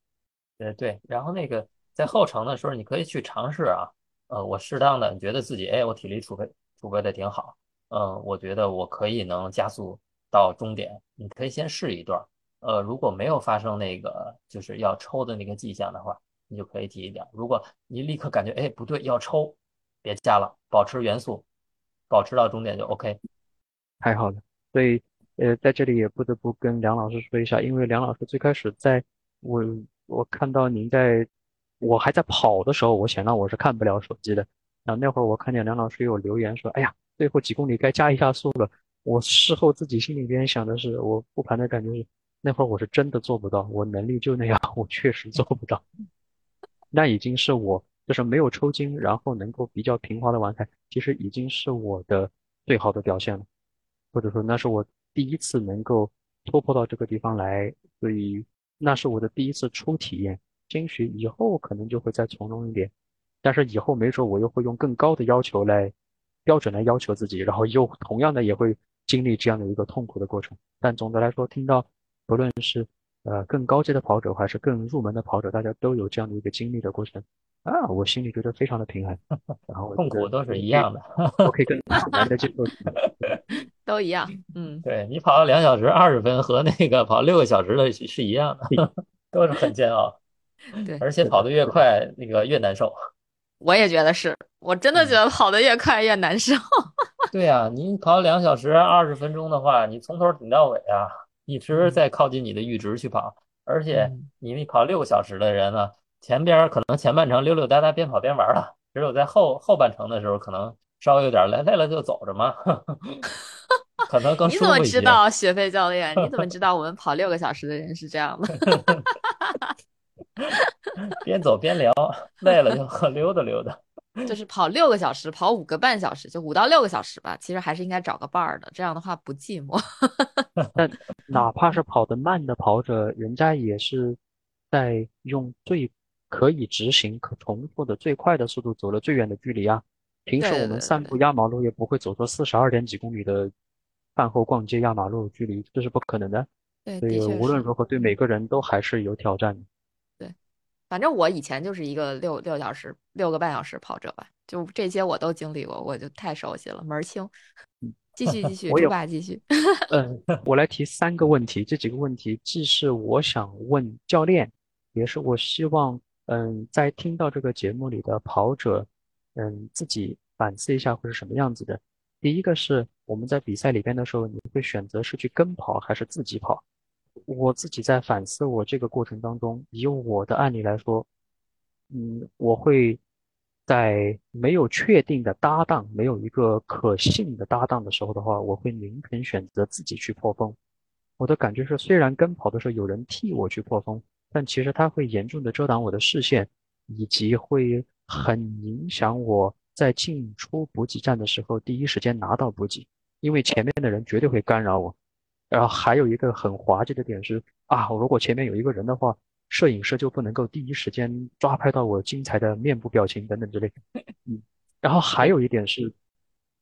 呃对，然后那个在后程的时候，你可以去尝试啊，呃我适当的你觉得自己哎我体力储备储备的挺好，嗯我觉得我可以能加速到终点，你可以先试一段，呃如果没有发生那个就是要抽的那个迹象的话，你就可以提一点。如果你立刻感觉哎不对要抽。别加了，保持元素，保持到终点就 OK。太好了，所以呃，在这里也不得不跟梁老师说一下，因为梁老师最开始在我我看到您在我还在跑的时候，我想到我是看不了手机的。然后那会儿我看见梁老师有留言说：“哎呀，最后几公里该加一下速了。”我事后自己心里边想的是，我复盘的感觉是，那会儿我是真的做不到，我能力就那样，我确实做不到。那已经是我。就是没有抽筋，然后能够比较平滑的完赛，其实已经是我的最好的表现了，或者说那是我第一次能够突破到这个地方来，所以那是我的第一次初体验。兴许以后可能就会再从容一点，但是以后没准我又会用更高的要求来标准来要求自己，然后又同样的也会经历这样的一个痛苦的过程。但总的来说，听到不论是呃更高阶的跑者还是更入门的跑者，大家都有这样的一个经历的过程啊，我心里觉得非常的平衡，然后痛苦都是一样的，我可以跟难的接受，都一样，嗯，对你跑了两小时二十分和那个跑六个小时的是一样的，都是很煎熬，对，而且跑得越快那个越难受。我也觉得是，我真的觉得跑得越快越难受。对呀，你跑两小时二十分钟的话，你从头顶到尾啊，一直在靠近你的阈值去跑。而且你跑六个小时的人呢，前边可能前半程溜溜达达边跑边玩了，只有在后后半程的时候，可能稍微有点累，累了就走着嘛，可能更舒服一些。你怎么知道学费教练？你怎么 知道我们跑六个小时的人是这样的？边走边聊，累了就溜达溜达。就是跑六个小时，跑五个半小时，就五到六个小时吧。其实还是应该找个伴儿的，这样的话不寂寞。但哪怕是跑得慢的跑者，人家也是在用最可以执行、可重复的最快的速度走了最远的距离啊。平时我们散步压马路也不会走出四十二点几公里的饭后逛街压马路距离，这是不可能的。所以无论如何，对每个人都还是有挑战的。反正我以前就是一个六六小时、六个半小时跑者吧，就这些我都经历过，我就太熟悉了，门儿清。继续继续，猪爸继续。嗯，我来提三个问题，这几个问题既是我想问教练，也是我希望嗯在听到这个节目里的跑者嗯自己反思一下会是什么样子的。第一个是我们在比赛里边的时候，你会选择是去跟跑还是自己跑？我自己在反思我这个过程当中，以我的案例来说，嗯，我会在没有确定的搭档、没有一个可信的搭档的时候的话，我会宁肯选择自己去破风。我的感觉是，虽然跟跑的时候有人替我去破风，但其实它会严重的遮挡我的视线，以及会很影响我在进出补给站的时候第一时间拿到补给，因为前面的人绝对会干扰我。然后还有一个很滑稽的点是啊，如果前面有一个人的话，摄影师就不能够第一时间抓拍到我精彩的面部表情等等之类。嗯，然后还有一点是，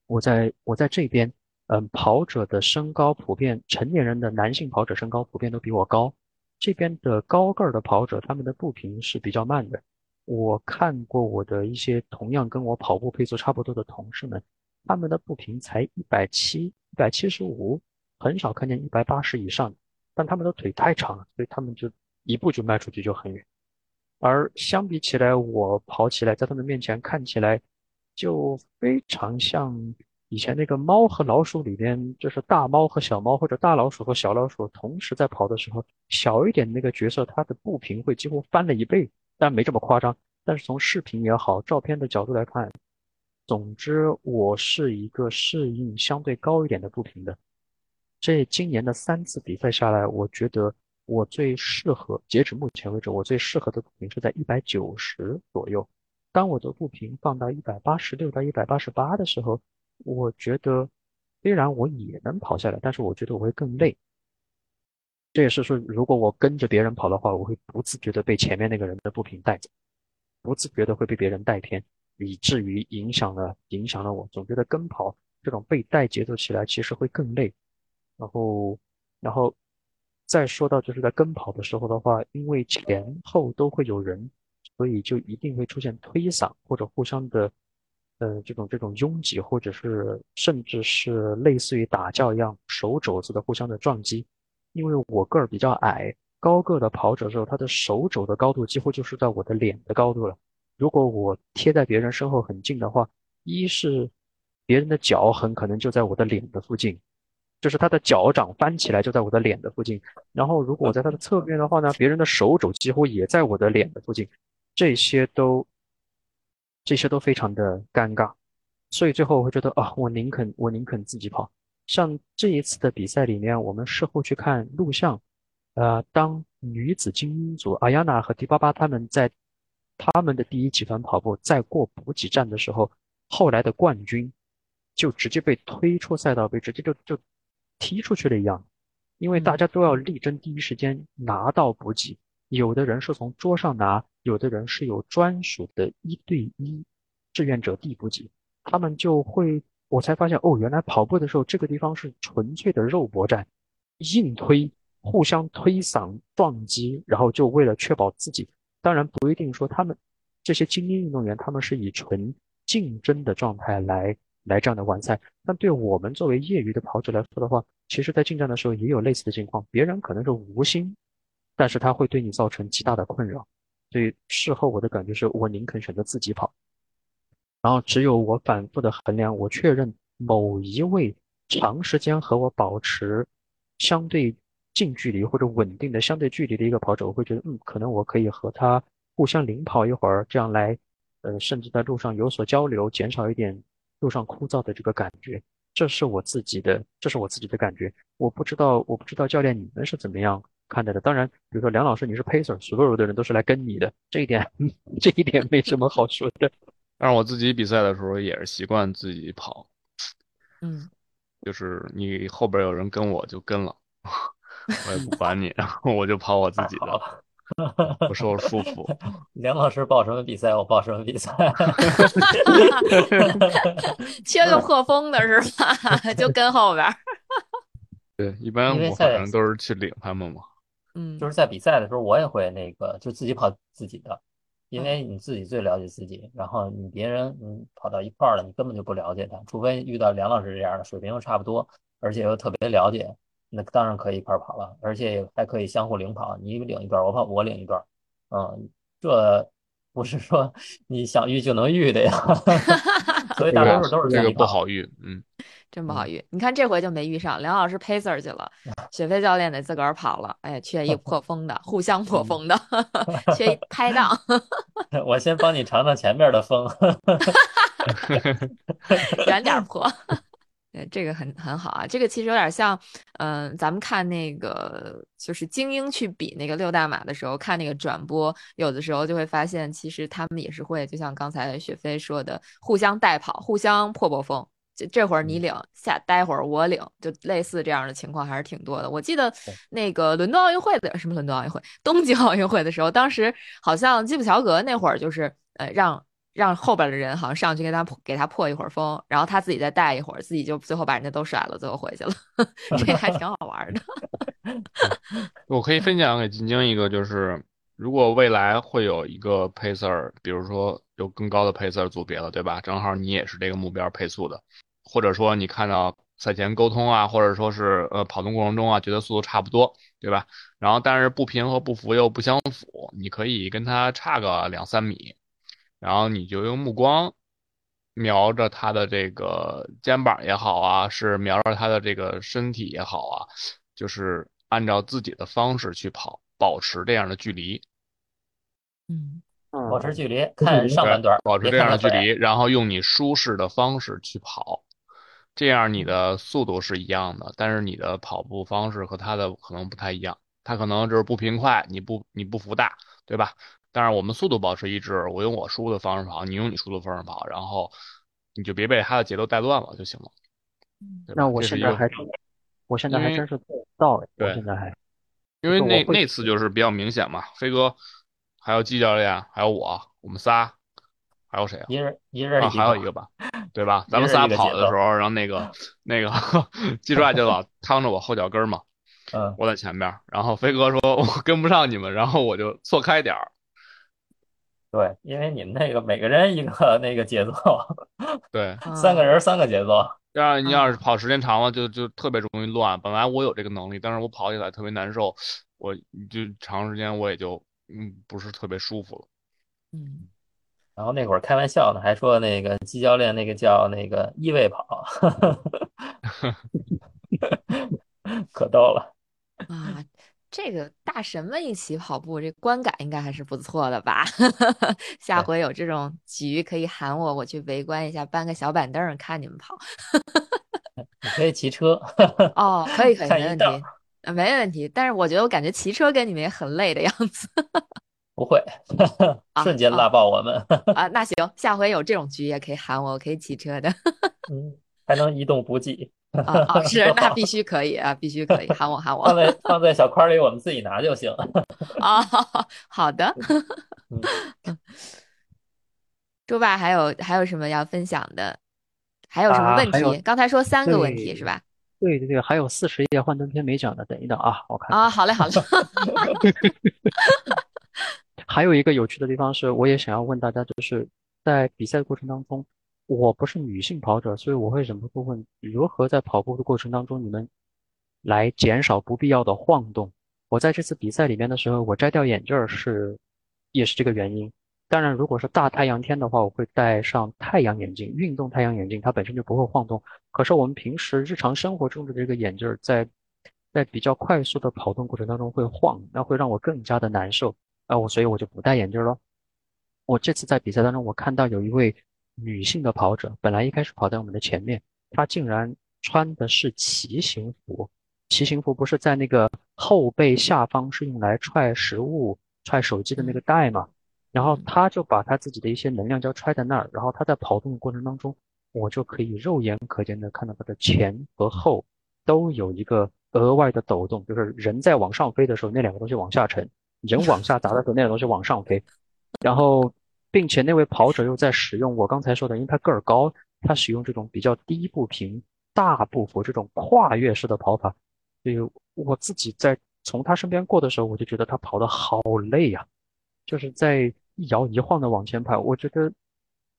我在我在这边，嗯，跑者的身高普遍，成年人的男性跑者身高普遍都比我高。这边的高个儿的跑者，他们的步频是比较慢的。我看过我的一些同样跟我跑步配速差不多的同事们，他们的步频才一百七、一百七十五。很少看见一百八十以上的，但他们的腿太长了，所以他们就一步就迈出去就很远。而相比起来，我跑起来在他们面前看起来就非常像以前那个猫和老鼠里边，就是大猫和小猫或者大老鼠和小老鼠同时在跑的时候，小一点那个角色他的步频会几乎翻了一倍，但没这么夸张。但是从视频也好，照片的角度来看，总之我是一个适应相对高一点的步频的。这今年的三次比赛下来，我觉得我最适合，截止目前为止，我最适合的步频是在一百九十左右。当我的步频放到一百八十六到一百八十八的时候，我觉得虽然我也能跑下来，但是我觉得我会更累。这也是说，如果我跟着别人跑的话，我会不自觉的被前面那个人的步频带走，不自觉的会被别人带偏，以至于影响了影响了我。总觉得跟跑这种被带节奏起来，其实会更累。然后，然后再说到就是在跟跑的时候的话，因为前后都会有人，所以就一定会出现推搡或者互相的，呃，这种这种拥挤，或者是甚至是类似于打架一样手肘子的互相的撞击。因为我个儿比较矮，高个的跑者时候，他的手肘的高度几乎就是在我的脸的高度了。如果我贴在别人身后很近的话，一是别人的脚很可能就在我的脸的附近。就是他的脚掌翻起来就在我的脸的附近，然后如果我在他的侧面的话呢，别人的手肘几乎也在我的脸的附近，这些都这些都非常的尴尬，所以最后我会觉得啊，我宁肯我宁肯自己跑。像这一次的比赛里面，我们事后去看录像，呃，当女子精英组阿亚娜和迪巴巴他们在他们的第一集团跑步在过补给站的时候，后来的冠军就直接被推出赛道，被直接就就。踢出去了一样，因为大家都要力争第一时间拿到补给。有的人是从桌上拿，有的人是有专属的一对一志愿者递补给。他们就会，我才发现哦，原来跑步的时候这个地方是纯粹的肉搏战，硬推互相推搡撞击，然后就为了确保自己，当然不一定说他们这些精英运动员他们是以纯竞争的状态来来这样的完赛，但对我们作为业余的跑者来说的话，其实在进站的时候也有类似的情况，别人可能是无心，但是他会对你造成极大的困扰，所以事后我的感觉是我宁肯选择自己跑，然后只有我反复的衡量，我确认某一位长时间和我保持相对。近距离或者稳定的相对距离的一个跑者，我会觉得，嗯，可能我可以和他互相领跑一会儿，这样来，呃，甚至在路上有所交流，减少一点路上枯燥的这个感觉。这是我自己的，这是我自己的感觉。我不知道，我不知道教练你们是怎么样看待的。当然，比如说梁老师，你是 pacer，所有的人都是来跟你的，这一点，这一点没什么好说的。但是我自己比赛的时候也是习惯自己跑，嗯，就是你后边有人跟我就跟了。我也不管你，然后我就跑我自己的，不受束缚。梁老师报什么比赛，我报什么比赛。缺个破风的是吧？就跟后边。对，一般我反正都是去领他们嘛。嗯，就是在比赛的时候，我也会那个，就自己跑自己的，因为你自己最了解自己。然后你别人你跑到一块儿了，你根本就不了解他，除非遇到梁老师这样的，水平又差不多，而且又特别了解。那当然可以一块跑了，而且还可以相互领跑，你领一段，我跑，我领一段。嗯，这不是说你想遇就能遇的呀，所以大多数都是这个不好遇，嗯，真不好遇。你看这回就没遇上，梁老师 pacer 去了，雪飞教练得自个儿跑了，哎，缺一破风的，互相破风的，缺一拍档。我先帮你尝尝前面的风，远点破。这个很很好啊，这个其实有点像，嗯，咱们看那个就是精英去比那个六大马的时候，看那个转播，有的时候就会发现，其实他们也是会，就像刚才雪飞说的，互相带跑，互相破破风。就这会儿你领，下待会儿我领，就类似这样的情况还是挺多的。我记得那个伦敦奥运会的什么伦敦奥运会，东京奥运会的时候，当时好像基普乔格那会儿就是呃让。让后边的人好像上去给他给他破一会儿风，然后他自己再带一会儿，自己就最后把人家都甩了，最后回去了。这还挺好玩的。我可以分享给晶晶一个，就是如果未来会有一个 pacer，比如说有更高的 pacer 组别了，对吧？正好你也是这个目标配速的，或者说你看到赛前沟通啊，或者说是呃跑动过程中啊，觉得速度差不多，对吧？然后但是不平和不服又不相符，你可以跟他差个两三米。然后你就用目光瞄着他的这个肩膀也好啊，是瞄着他的这个身体也好啊，就是按照自己的方式去跑，保持这样的距离。嗯，保持距离，看上半段，保持这样的距离，然后用你舒适的方式去跑，这样你的速度是一样的，但是你的跑步方式和他的可能不太一样，他可能就是不平快，你不你不服大，对吧？但是我们速度保持一致，我用我舒服的方式跑，你用你舒服的方式跑，然后你就别被他的节奏带乱了就行了。那我现在还，我现在还真是做不到哎。对，现在还，因为那那次就是比较明显嘛，飞哥，还有季教练，还有我，我们仨，还有谁啊？一人一人啊，还有一个吧，对吧？咱们仨跑的时候，然后那个 那个 季帅就老趟着我后脚跟嘛，嗯，我在前面，然后飞哥说我跟不上你们，然后我就错开点儿。对，因为你们那个每个人一个那个节奏，对，三个人三个节奏，这样你要是跑时间长了，就就特别容易乱。本来我有这个能力，但是我跑起来特别难受，我就长时间我也就嗯不是特别舒服了。嗯，然后那会儿开玩笑呢，还说那个季教练那个叫那个一位跑 可逗了啊。这个大神们一起跑步，这观感应该还是不错的吧？下回有这种局可以喊我，我去围观一下，搬个小板凳看你们跑。你可以骑车哦，可以可以，没问题，没问题。但是我觉得我感觉骑车跟你们也很累的样子。不会，瞬间拉爆我们啊！那行，下回有这种局也可以喊我，我可以骑车的。嗯，还能移动补给。啊啊 是，那必须可以啊，必须可以，喊我喊我，放在放在小筐里，我们自己拿就行。啊 好的。周爸还有还有什么要分享的？还有什么问题？刚才说三个问题是吧？对对对，还有四十页幻灯片没讲的，等一等啊，我看啊，好嘞好嘞。还有一个有趣的地方是，我也想要问大家，就是在比赛的过程当中，我不是女性跑者，所以我会忍不住问：如何在跑步的过程当中，你们来减少不必要的晃动？我在这次比赛里面的时候，我摘掉眼镜是，也是这个原因。当然，如果是大太阳天的话，我会戴上太阳眼镜，运动太阳眼镜，它本身就不会晃动。可是我们平时日常生活中的这个眼镜，在在比较快速的跑动过程当中会晃，那会让我更加的难受。啊，我所以我就不戴眼镜了。我这次在比赛当中，我看到有一位女性的跑者，本来一开始跑在我们的前面，她竟然穿的是骑行服。骑行服不是在那个后背下方是用来揣食物、揣手机的那个袋嘛？然后她就把她自己的一些能量胶揣在那儿，然后她在跑动的过程当中，我就可以肉眼可见的看到她的前和后都有一个额外的抖动，就是人在往上飞的时候，那两个东西往下沉。人往下砸的时候，那个东西往上飞，然后，并且那位跑者又在使用我刚才说的，因为他个儿高，他使用这种比较低步频、大步幅这种跨越式的跑法，所以我自己在从他身边过的时候，我就觉得他跑得好累呀，就是在一摇一晃的往前跑。我觉得，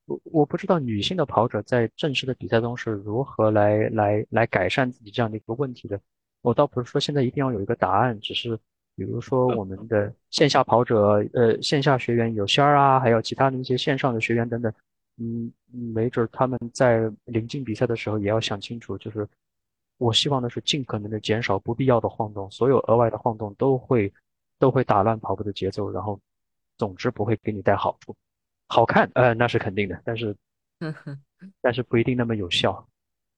我我不知道女性的跑者在正式的比赛中是如何来来来改善自己这样的一个问题的。我倒不是说现在一定要有一个答案，只是。比如说我们的线下跑者，呃，线下学员有仙儿啊，还有其他的一些线上的学员等等，嗯，没准他们在临近比赛的时候也要想清楚，就是我希望的是尽可能的减少不必要的晃动，所有额外的晃动都会都会打乱跑步的节奏，然后总之不会给你带好处，好看，呃，那是肯定的，但是 但是不一定那么有效。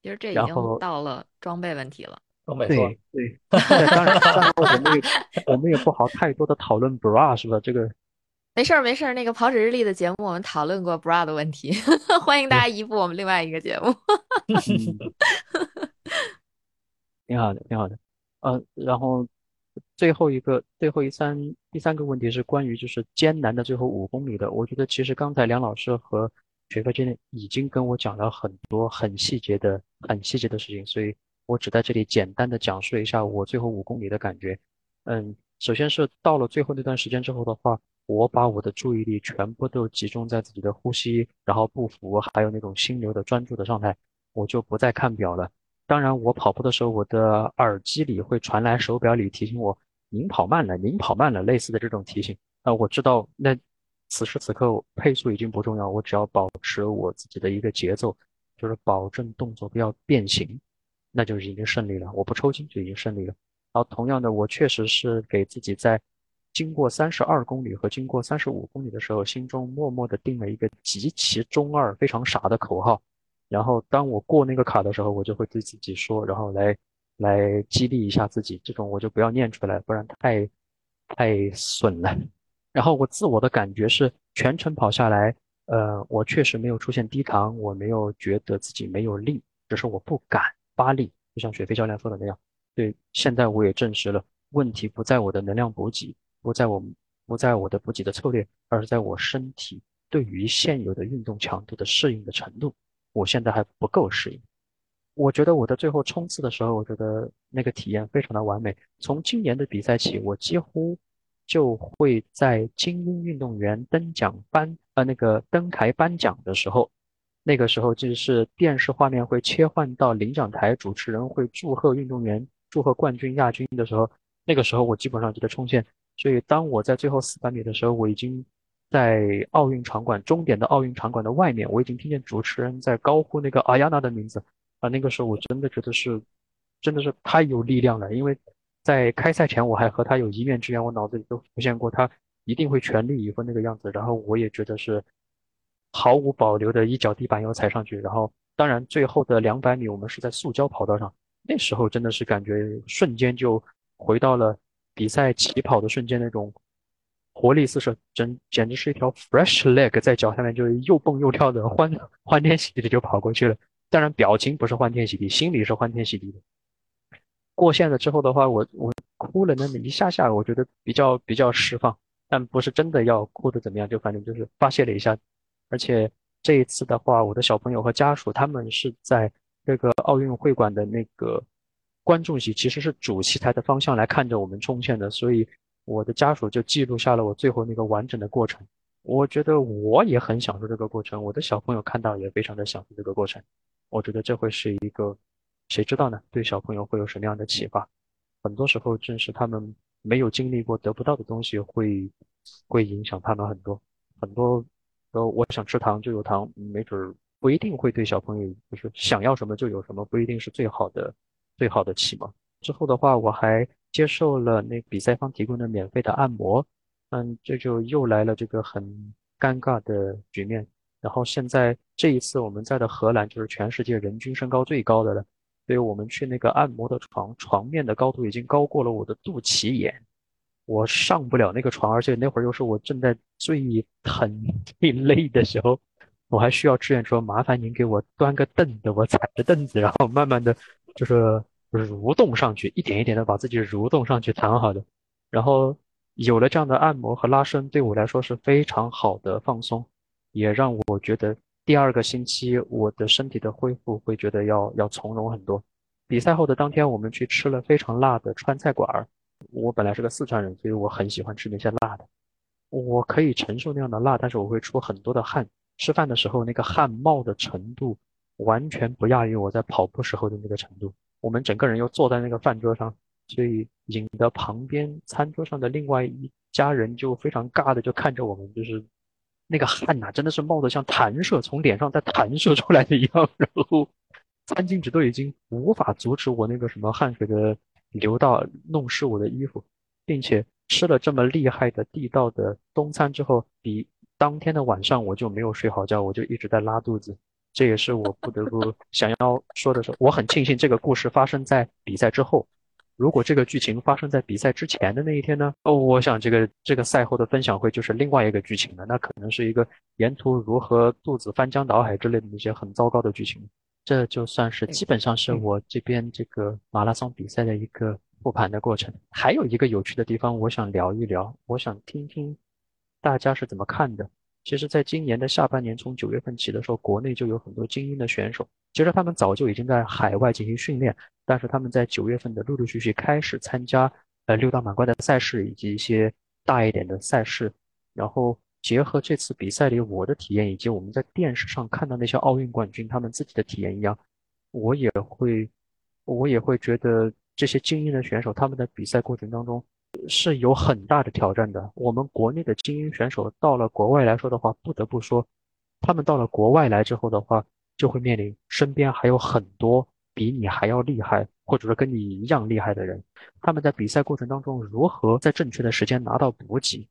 其实这已经到了装备问题了。对对，当然，当然，我们也我们也不好太多的讨论 bra 是吧？这个 没事儿没事儿，那个跑者日历的节目我们讨论过 bra 的问题，欢迎大家移步我们另外一个节目。挺好的，挺好的。呃，然后最后一个最后一三第三个问题是关于就是艰难的最后五公里的。我觉得其实刚才梁老师和雪哥今天已经跟我讲了很多很细节的很细节的事情，所以。我只在这里简单的讲述一下我最后五公里的感觉。嗯，首先是到了最后那段时间之后的话，我把我的注意力全部都集中在自己的呼吸，然后步幅，还有那种心流的专注的状态，我就不再看表了。当然，我跑步的时候，我的耳机里会传来手表里提醒我“您跑慢了，您跑慢了”类似的这种提醒。那我知道，那此时此刻配速已经不重要，我只要保持我自己的一个节奏，就是保证动作不要变形。那就是已经胜利了，我不抽筋就已经胜利了。然后同样的，我确实是给自己在经过三十二公里和经过三十五公里的时候，心中默默的定了一个极其中二、非常傻的口号。然后当我过那个卡的时候，我就会对自己说，然后来来激励一下自己。这种我就不要念出来，不然太太损了。然后我自我的感觉是，全程跑下来，呃，我确实没有出现低糖，我没有觉得自己没有力，只是我不敢。发力，就像雪飞教练说的那样，对，现在我也证实了，问题不在我的能量补给，不在我，不在我的补给的策略，而是在我身体对于现有的运动强度的适应的程度，我现在还不够适应。我觉得我的最后冲刺的时候，我觉得那个体验非常的完美。从今年的比赛起，我几乎就会在精英运动员登奖颁，呃，那个登台颁奖的时候。那个时候就是电视画面会切换到领奖台，主持人会祝贺运动员、祝贺冠军、亚军的时候，那个时候我基本上就在冲线。所以当我在最后四百米的时候，我已经在奥运场馆终点的奥运场馆的外面，我已经听见主持人在高呼那个阿亚娜的名字啊！那个时候我真的觉得是，真的是太有力量了。因为在开赛前我还和他有一面之缘，我脑子里都浮现过他一定会全力以赴那个样子，然后我也觉得是。毫无保留的一脚地板油踩上去，然后当然最后的两百米我们是在塑胶跑道上，那时候真的是感觉瞬间就回到了比赛起跑的瞬间那种活力四射，真简直是一条 fresh leg 在脚下面就又蹦又跳的欢 欢天喜地的就跑过去了。当然表情不是欢天喜地，心里是欢天喜地的。过线了之后的话，我我哭了那么一下下，我觉得比较比较释放，但不是真的要哭的怎么样，就反正就是发泄了一下。而且这一次的话，我的小朋友和家属他们是在这个奥运会馆的那个观众席其实是主席台的方向来看着我们冲线的，所以我的家属就记录下了我最后那个完整的过程。我觉得我也很享受这个过程，我的小朋友看到也非常的享受这个过程。我觉得这会是一个，谁知道呢？对小朋友会有什么样的启发？很多时候正是他们没有经历过、得不到的东西，会会影响他们很多很多。呃，我想吃糖就有糖，没准不一定会对小朋友就是想要什么就有什么，不一定是最好的最好的启蒙。之后的话，我还接受了那比赛方提供的免费的按摩。嗯，这就又来了这个很尴尬的局面。然后现在这一次我们在的荷兰就是全世界人均身高最高的了，所以我们去那个按摩的床，床面的高度已经高过了我的肚脐眼，我上不了那个床，而且那会儿又是我正在最疼最累的时候，我还需要志愿说麻烦您给我端个凳子，我踩着凳子，然后慢慢的就是蠕动上去，一点一点的把自己蠕动上去躺好的，然后。有了这样的按摩和拉伸，对我来说是非常好的放松，也让我觉得第二个星期我的身体的恢复会觉得要要从容很多。比赛后的当天，我们去吃了非常辣的川菜馆儿。我本来是个四川人，所以我很喜欢吃那些辣的。我可以承受那样的辣，但是我会出很多的汗。吃饭的时候，那个汗冒的程度完全不亚于我在跑步时候的那个程度。我们整个人又坐在那个饭桌上。所以引得旁边餐桌上的另外一家人就非常尬的就看着我们，就是那个汗呐，真的是冒得像弹射从脸上在弹射出来的一样，然后餐巾纸都已经无法阻止我那个什么汗水的流到弄湿我的衣服，并且吃了这么厉害的地道的中餐之后，比当天的晚上我就没有睡好觉，我就一直在拉肚子，这也是我不得不 想要说的是，我很庆幸这个故事发生在比赛之后。如果这个剧情发生在比赛之前的那一天呢？哦，我想这个这个赛后的分享会就是另外一个剧情了，那可能是一个沿途如何肚子翻江倒海之类的那些很糟糕的剧情。这就算是基本上是我这边这个马拉松比赛的一个复盘的过程。还有一个有趣的地方，我想聊一聊，我想听听大家是怎么看的。其实，在今年的下半年，从九月份起的时候，国内就有很多精英的选手。其实他们早就已经在海外进行训练，但是他们在九月份的陆陆续续开始参加呃六大满贯的赛事以及一些大一点的赛事。然后结合这次比赛里我的体验，以及我们在电视上看到那些奥运冠军他们自己的体验一样，我也会我也会觉得这些精英的选手他们的比赛过程当中。是有很大的挑战的。我们国内的精英选手到了国外来说的话，不得不说，他们到了国外来之后的话，就会面临身边还有很多比你还要厉害，或者说跟你一样厉害的人。他们在比赛过程当中如何在正确的时间拿到补给，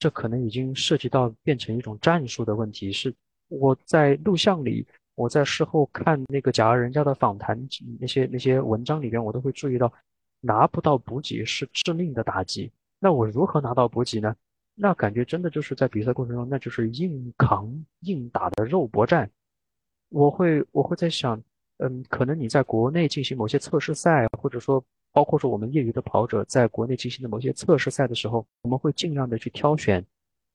这可能已经涉及到变成一种战术的问题。是我在录像里，我在事后看那个假如人家的访谈那些那些文章里边，我都会注意到。拿不到补给是致命的打击。那我如何拿到补给呢？那感觉真的就是在比赛过程中，那就是硬扛硬打的肉搏战。我会我会在想，嗯，可能你在国内进行某些测试赛，或者说包括说我们业余的跑者在国内进行的某些测试赛的时候，我们会尽量的去挑选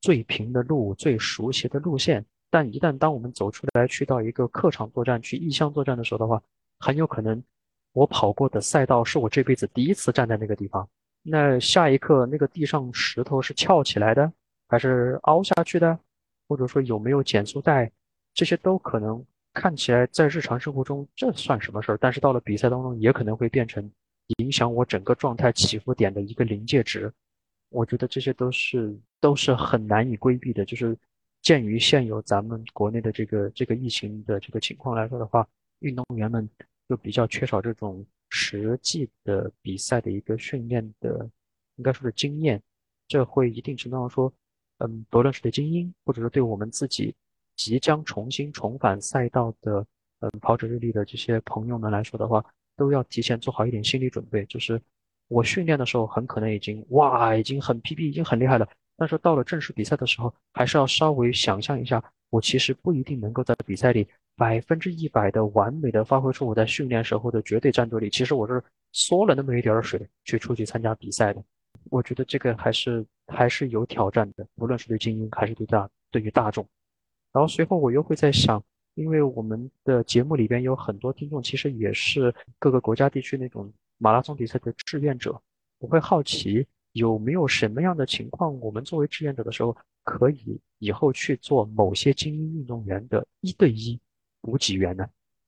最平的路、最熟悉的路线。但一旦当我们走出来去到一个客场作战、去异乡作战的时候的话，很有可能。我跑过的赛道是我这辈子第一次站在那个地方。那下一刻，那个地上石头是翘起来的，还是凹下去的？或者说有没有减速带？这些都可能看起来在日常生活中这算什么事儿？但是到了比赛当中，也可能会变成影响我整个状态起伏点的一个临界值。我觉得这些都是都是很难以规避的。就是鉴于现有咱们国内的这个这个疫情的这个情况来说的话，运动员们。就比较缺少这种实际的比赛的一个训练的，应该说是经验，这会一定程度上说，嗯，不论是对精英，或者说对我们自己即将重新重返赛道的，嗯，跑者日历的这些朋友们来说的话，都要提前做好一点心理准备，就是我训练的时候很可能已经哇，已经很 PB，已经很厉害了，但是到了正式比赛的时候，还是要稍微想象一下，我其实不一定能够在比赛里。百分之一百的完美的发挥出我在训练时候的绝对战斗力，其实我是缩了那么一点水去出去参加比赛的。我觉得这个还是还是有挑战的，无论是对精英还是对大对于大众。然后随后我又会在想，因为我们的节目里边有很多听众，其实也是各个国家地区那种马拉松比赛的志愿者，我会好奇有没有什么样的情况，我们作为志愿者的时候，可以以后去做某些精英运动员的一对一补给员呢？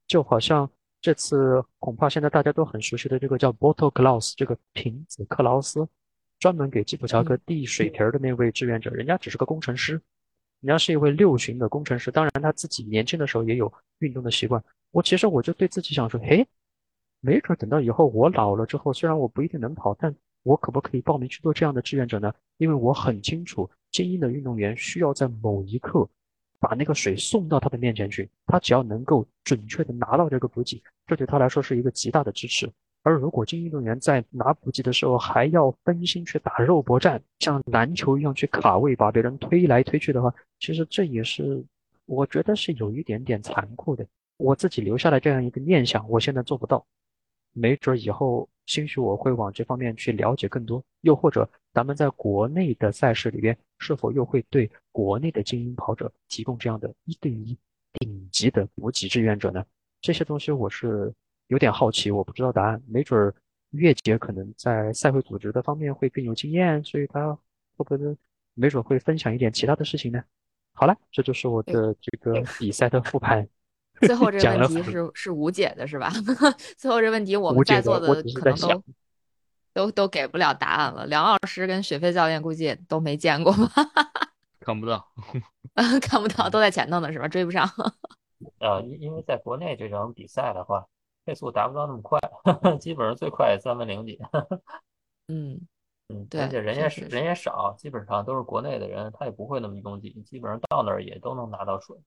就好像这次恐怕现在大家都很熟悉的这个叫 Bottle Klaus 这个瓶子克劳斯，专门给基普乔格递水瓶的那位志愿者，人家只是个工程师，人家是一位六旬的工程师，当然他自己年轻的时候也有运动的习惯。我其实我就对自己想说，嘿。没准等到以后我老了之后，虽然我不一定能跑，但我可不可以报名去做这样的志愿者呢？因为我很清楚，精英的运动员需要在某一刻把那个水送到他的面前去，他只要能够准确的拿到这个补给，这对他来说是一个极大的支持。而如果精英运动员在拿补给的时候还要分心去打肉搏战，像篮球一样去卡位，把别人推来推去的话，其实这也是我觉得是有一点点残酷的。我自己留下来这样一个念想，我现在做不到。没准以后，兴许我会往这方面去了解更多，又或者咱们在国内的赛事里边，是否又会对国内的精英跑者提供这样的一对一顶级的补给志愿者呢？这些东西我是有点好奇，我不知道答案。没准儿月姐可能在赛会组织的方面会更有经验，所以她会不会没准会分享一点其他的事情呢？好了，这就是我的这个比赛的复盘。最后这 个问题是是无解的，是吧？最后这问题我们在座的可能都都都给不了答案了。梁老师跟雪飞教练估计也都没见过吧？看不到，看不到，都在前头呢，是吧？追不上。呃，因因为在国内这种比赛的话，配速达不到那么快，基本上最快也三分零几。嗯嗯，对，而且人也人也少，基本上都是国内的人，他也不会那么拥挤，基本上到那儿也都能拿到水。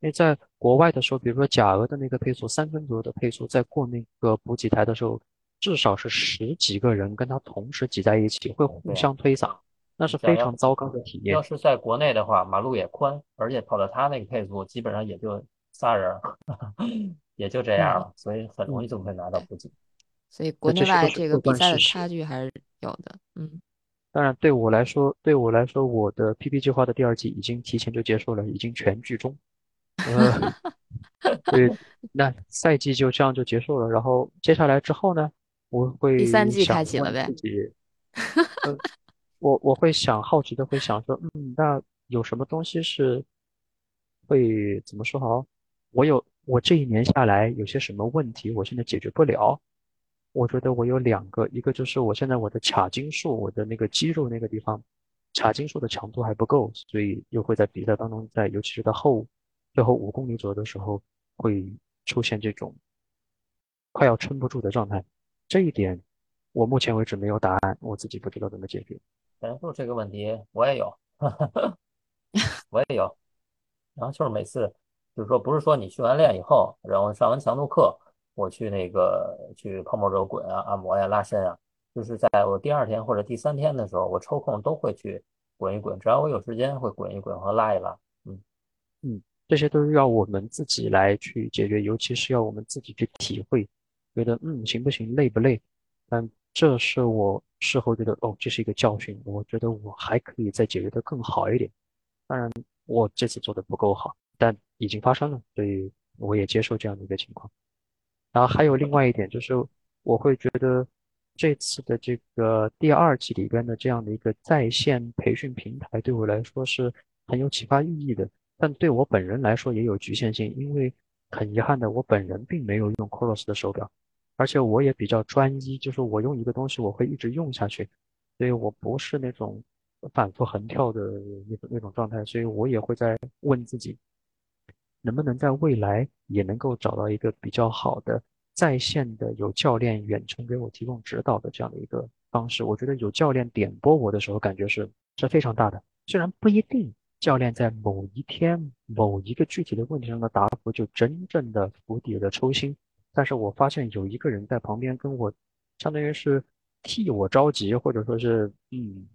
因为在国外的时候，比如说甲鹅的那个配速三分左右的配速，在过那个补给台的时候，至少是十几个人跟他同时挤在一起，会互相推搡，那是非常糟糕的体验。要是在国内的话，马路也宽，而且跑到他那个配速，基本上也就仨人，也就这样了，所以很容易就会拿到补给。所以国内外这个比赛的差距还是有的。嗯，当然对我来说，对我来说，我的 PP 计划的第二季已经提前就结束了，已经全剧终。呃，对，那赛季就这样就结束了。然后接下来之后呢，我会第三季开启了呗。我我会想好奇的会想说，嗯，那有什么东西是会怎么说好？我有我这一年下来有些什么问题，我现在解决不了。我觉得我有两个，一个就是我现在我的髂筋束，我的那个肌肉那个地方，髂筋束的强度还不够，所以又会在比赛当中，在尤其是在后。最后五公里左右的时候，会出现这种快要撑不住的状态。这一点我目前为止没有答案，我自己不知道怎么解决。前束这个问题我也有，我也有。然后就是每次就是说，不是说你训完练以后，然后上完强度课，我去那个去泡沫轴滚啊、按摩呀、拉伸啊，就是在我第二天或者第三天的时候，我抽空都会去滚一滚，只要我有时间会滚一滚和拉一拉。嗯嗯。这些都是要我们自己来去解决，尤其是要我们自己去体会，觉得嗯行不行，累不累？但这是我事后觉得哦，这是一个教训，我觉得我还可以再解决的更好一点。当然，我这次做的不够好，但已经发生了，所以我也接受这样的一个情况。然后还有另外一点就是，我会觉得这次的这个第二季里边的这样的一个在线培训平台，对我来说是很有启发意义的。但对我本人来说也有局限性，因为很遗憾的，我本人并没有用 Coros 的手表，而且我也比较专一，就是我用一个东西我会一直用下去，所以我不是那种反复横跳的那种那种状态，所以我也会在问自己，能不能在未来也能够找到一个比较好的在线的有教练远程给我提供指导的这样的一个方式。我觉得有教练点拨我的时候，感觉是是非常大的，虽然不一定。教练在某一天某一个具体的问题上的答复，就真正的釜底的抽薪。但是我发现有一个人在旁边跟我，相当于是替我着急，或者说是嗯，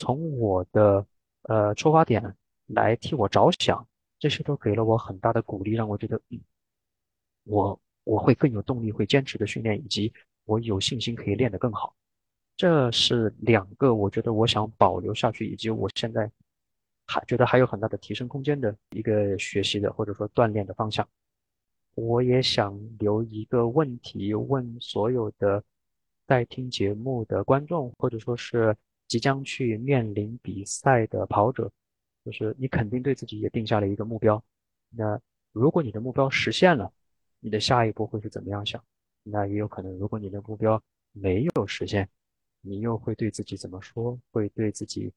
从我的呃出发点来替我着想，这些都给了我很大的鼓励，让我觉得嗯，我我会更有动力，会坚持的训练，以及我有信心可以练得更好。这是两个我觉得我想保留下去，以及我现在。还觉得还有很大的提升空间的一个学习的或者说锻炼的方向。我也想留一个问题问所有的在听节目的观众，或者说是即将去面临比赛的跑者，就是你肯定对自己也定下了一个目标。那如果你的目标实现了，你的下一步会是怎么样想？那也有可能，如果你的目标没有实现，你又会对自己怎么说？会对自己，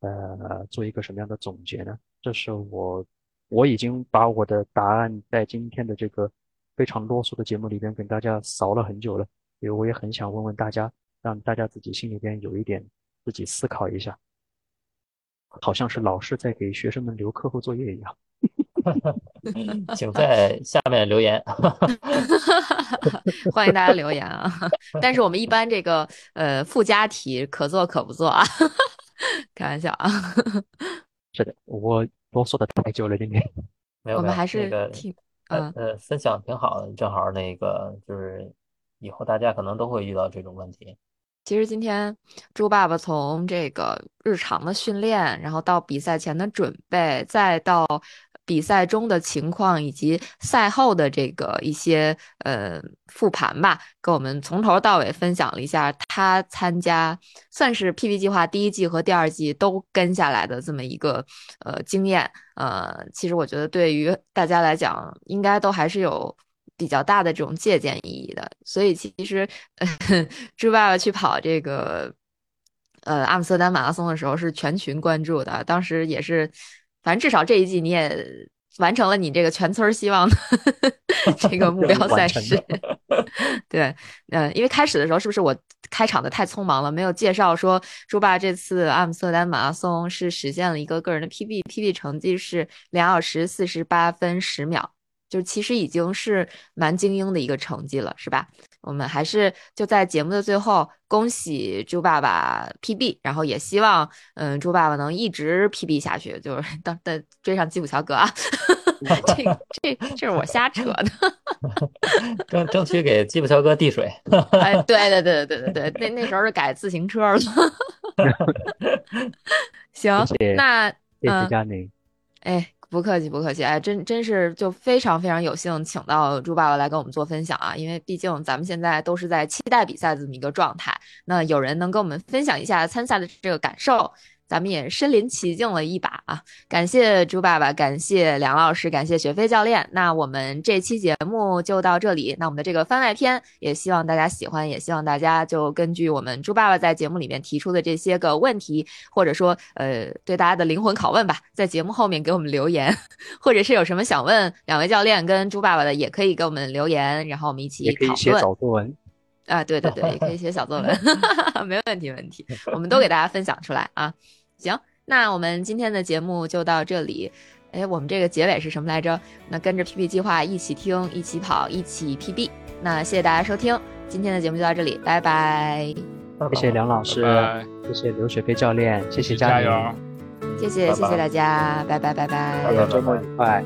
呃，做一个什么样的总结呢？这是我，我已经把我的答案在今天的这个非常啰嗦的节目里边跟大家扫了很久了，因为我也很想问问大家，让大家自己心里边有一点自己思考一下，好像是老师在给学生们留课后作业一样。请在下面留言 欢迎大家留言啊！但是我们一般这个呃附加题可做可不做啊，开玩笑啊。是的，我啰嗦的太久了，今天。没有，我们还是那个挺呃呃分享挺好的，正好那个就是以后大家可能都会遇到这种问题。其实今天猪爸爸从这个日常的训练，然后到比赛前的准备，再到。比赛中的情况以及赛后的这个一些呃复盘吧，跟我们从头到尾分享了一下他参加算是 PP 计划第一季和第二季都跟下来的这么一个呃经验。呃，其实我觉得对于大家来讲，应该都还是有比较大的这种借鉴意义的。所以其实猪爸爸去跑这个呃阿姆斯特丹马拉松的时候是全群关注的，当时也是。反正至少这一季你也完成了你这个全村希望的 这个目标赛事，对，嗯，因为开始的时候是不是我开场的太匆忙了，没有介绍说朱爸这次阿姆斯特丹马拉松是实现了一个个人的 PB，PB 成绩是两小时四十八分十秒，就其实已经是蛮精英的一个成绩了，是吧？我们还是就在节目的最后恭喜猪爸爸 PB，然后也希望嗯猪爸爸能一直 PB 下去，就是 当的追上基普乔格啊。这 这这是我瞎扯的，争争取给基普乔格递水。哎，对对对对对对对，那那时候是改自行车了。行，那谢谢佳宁。哎。不客气，不客气，哎，真真是就非常非常有幸，请到朱爸爸来跟我们做分享啊！因为毕竟咱们现在都是在期待比赛这么一个状态，那有人能跟我们分享一下参赛的这个感受。咱们也身临其境了一把啊！感谢朱爸爸，感谢梁老师，感谢雪飞教练。那我们这期节目就到这里。那我们的这个番外篇也希望大家喜欢，也希望大家就根据我们朱爸爸在节目里面提出的这些个问题，或者说呃对大家的灵魂拷问吧，在节目后面给我们留言，或者是有什么想问两位教练跟朱爸爸的，也可以给我们留言，然后我们一起讨论。也可以写小作文啊，对对对，也可以写小作文，没问题，没问题，我们都给大家分享出来啊。行，那我们今天的节目就到这里。哎，我们这个结尾是什么来着？那跟着 PP 计划一起听，一起跑，一起 PB。那谢谢大家收听，今天的节目就到这里，拜拜。谢谢梁老师，谢谢刘雪飞教练，谢谢加油，谢谢谢谢大家，拜拜拜拜，周末愉快。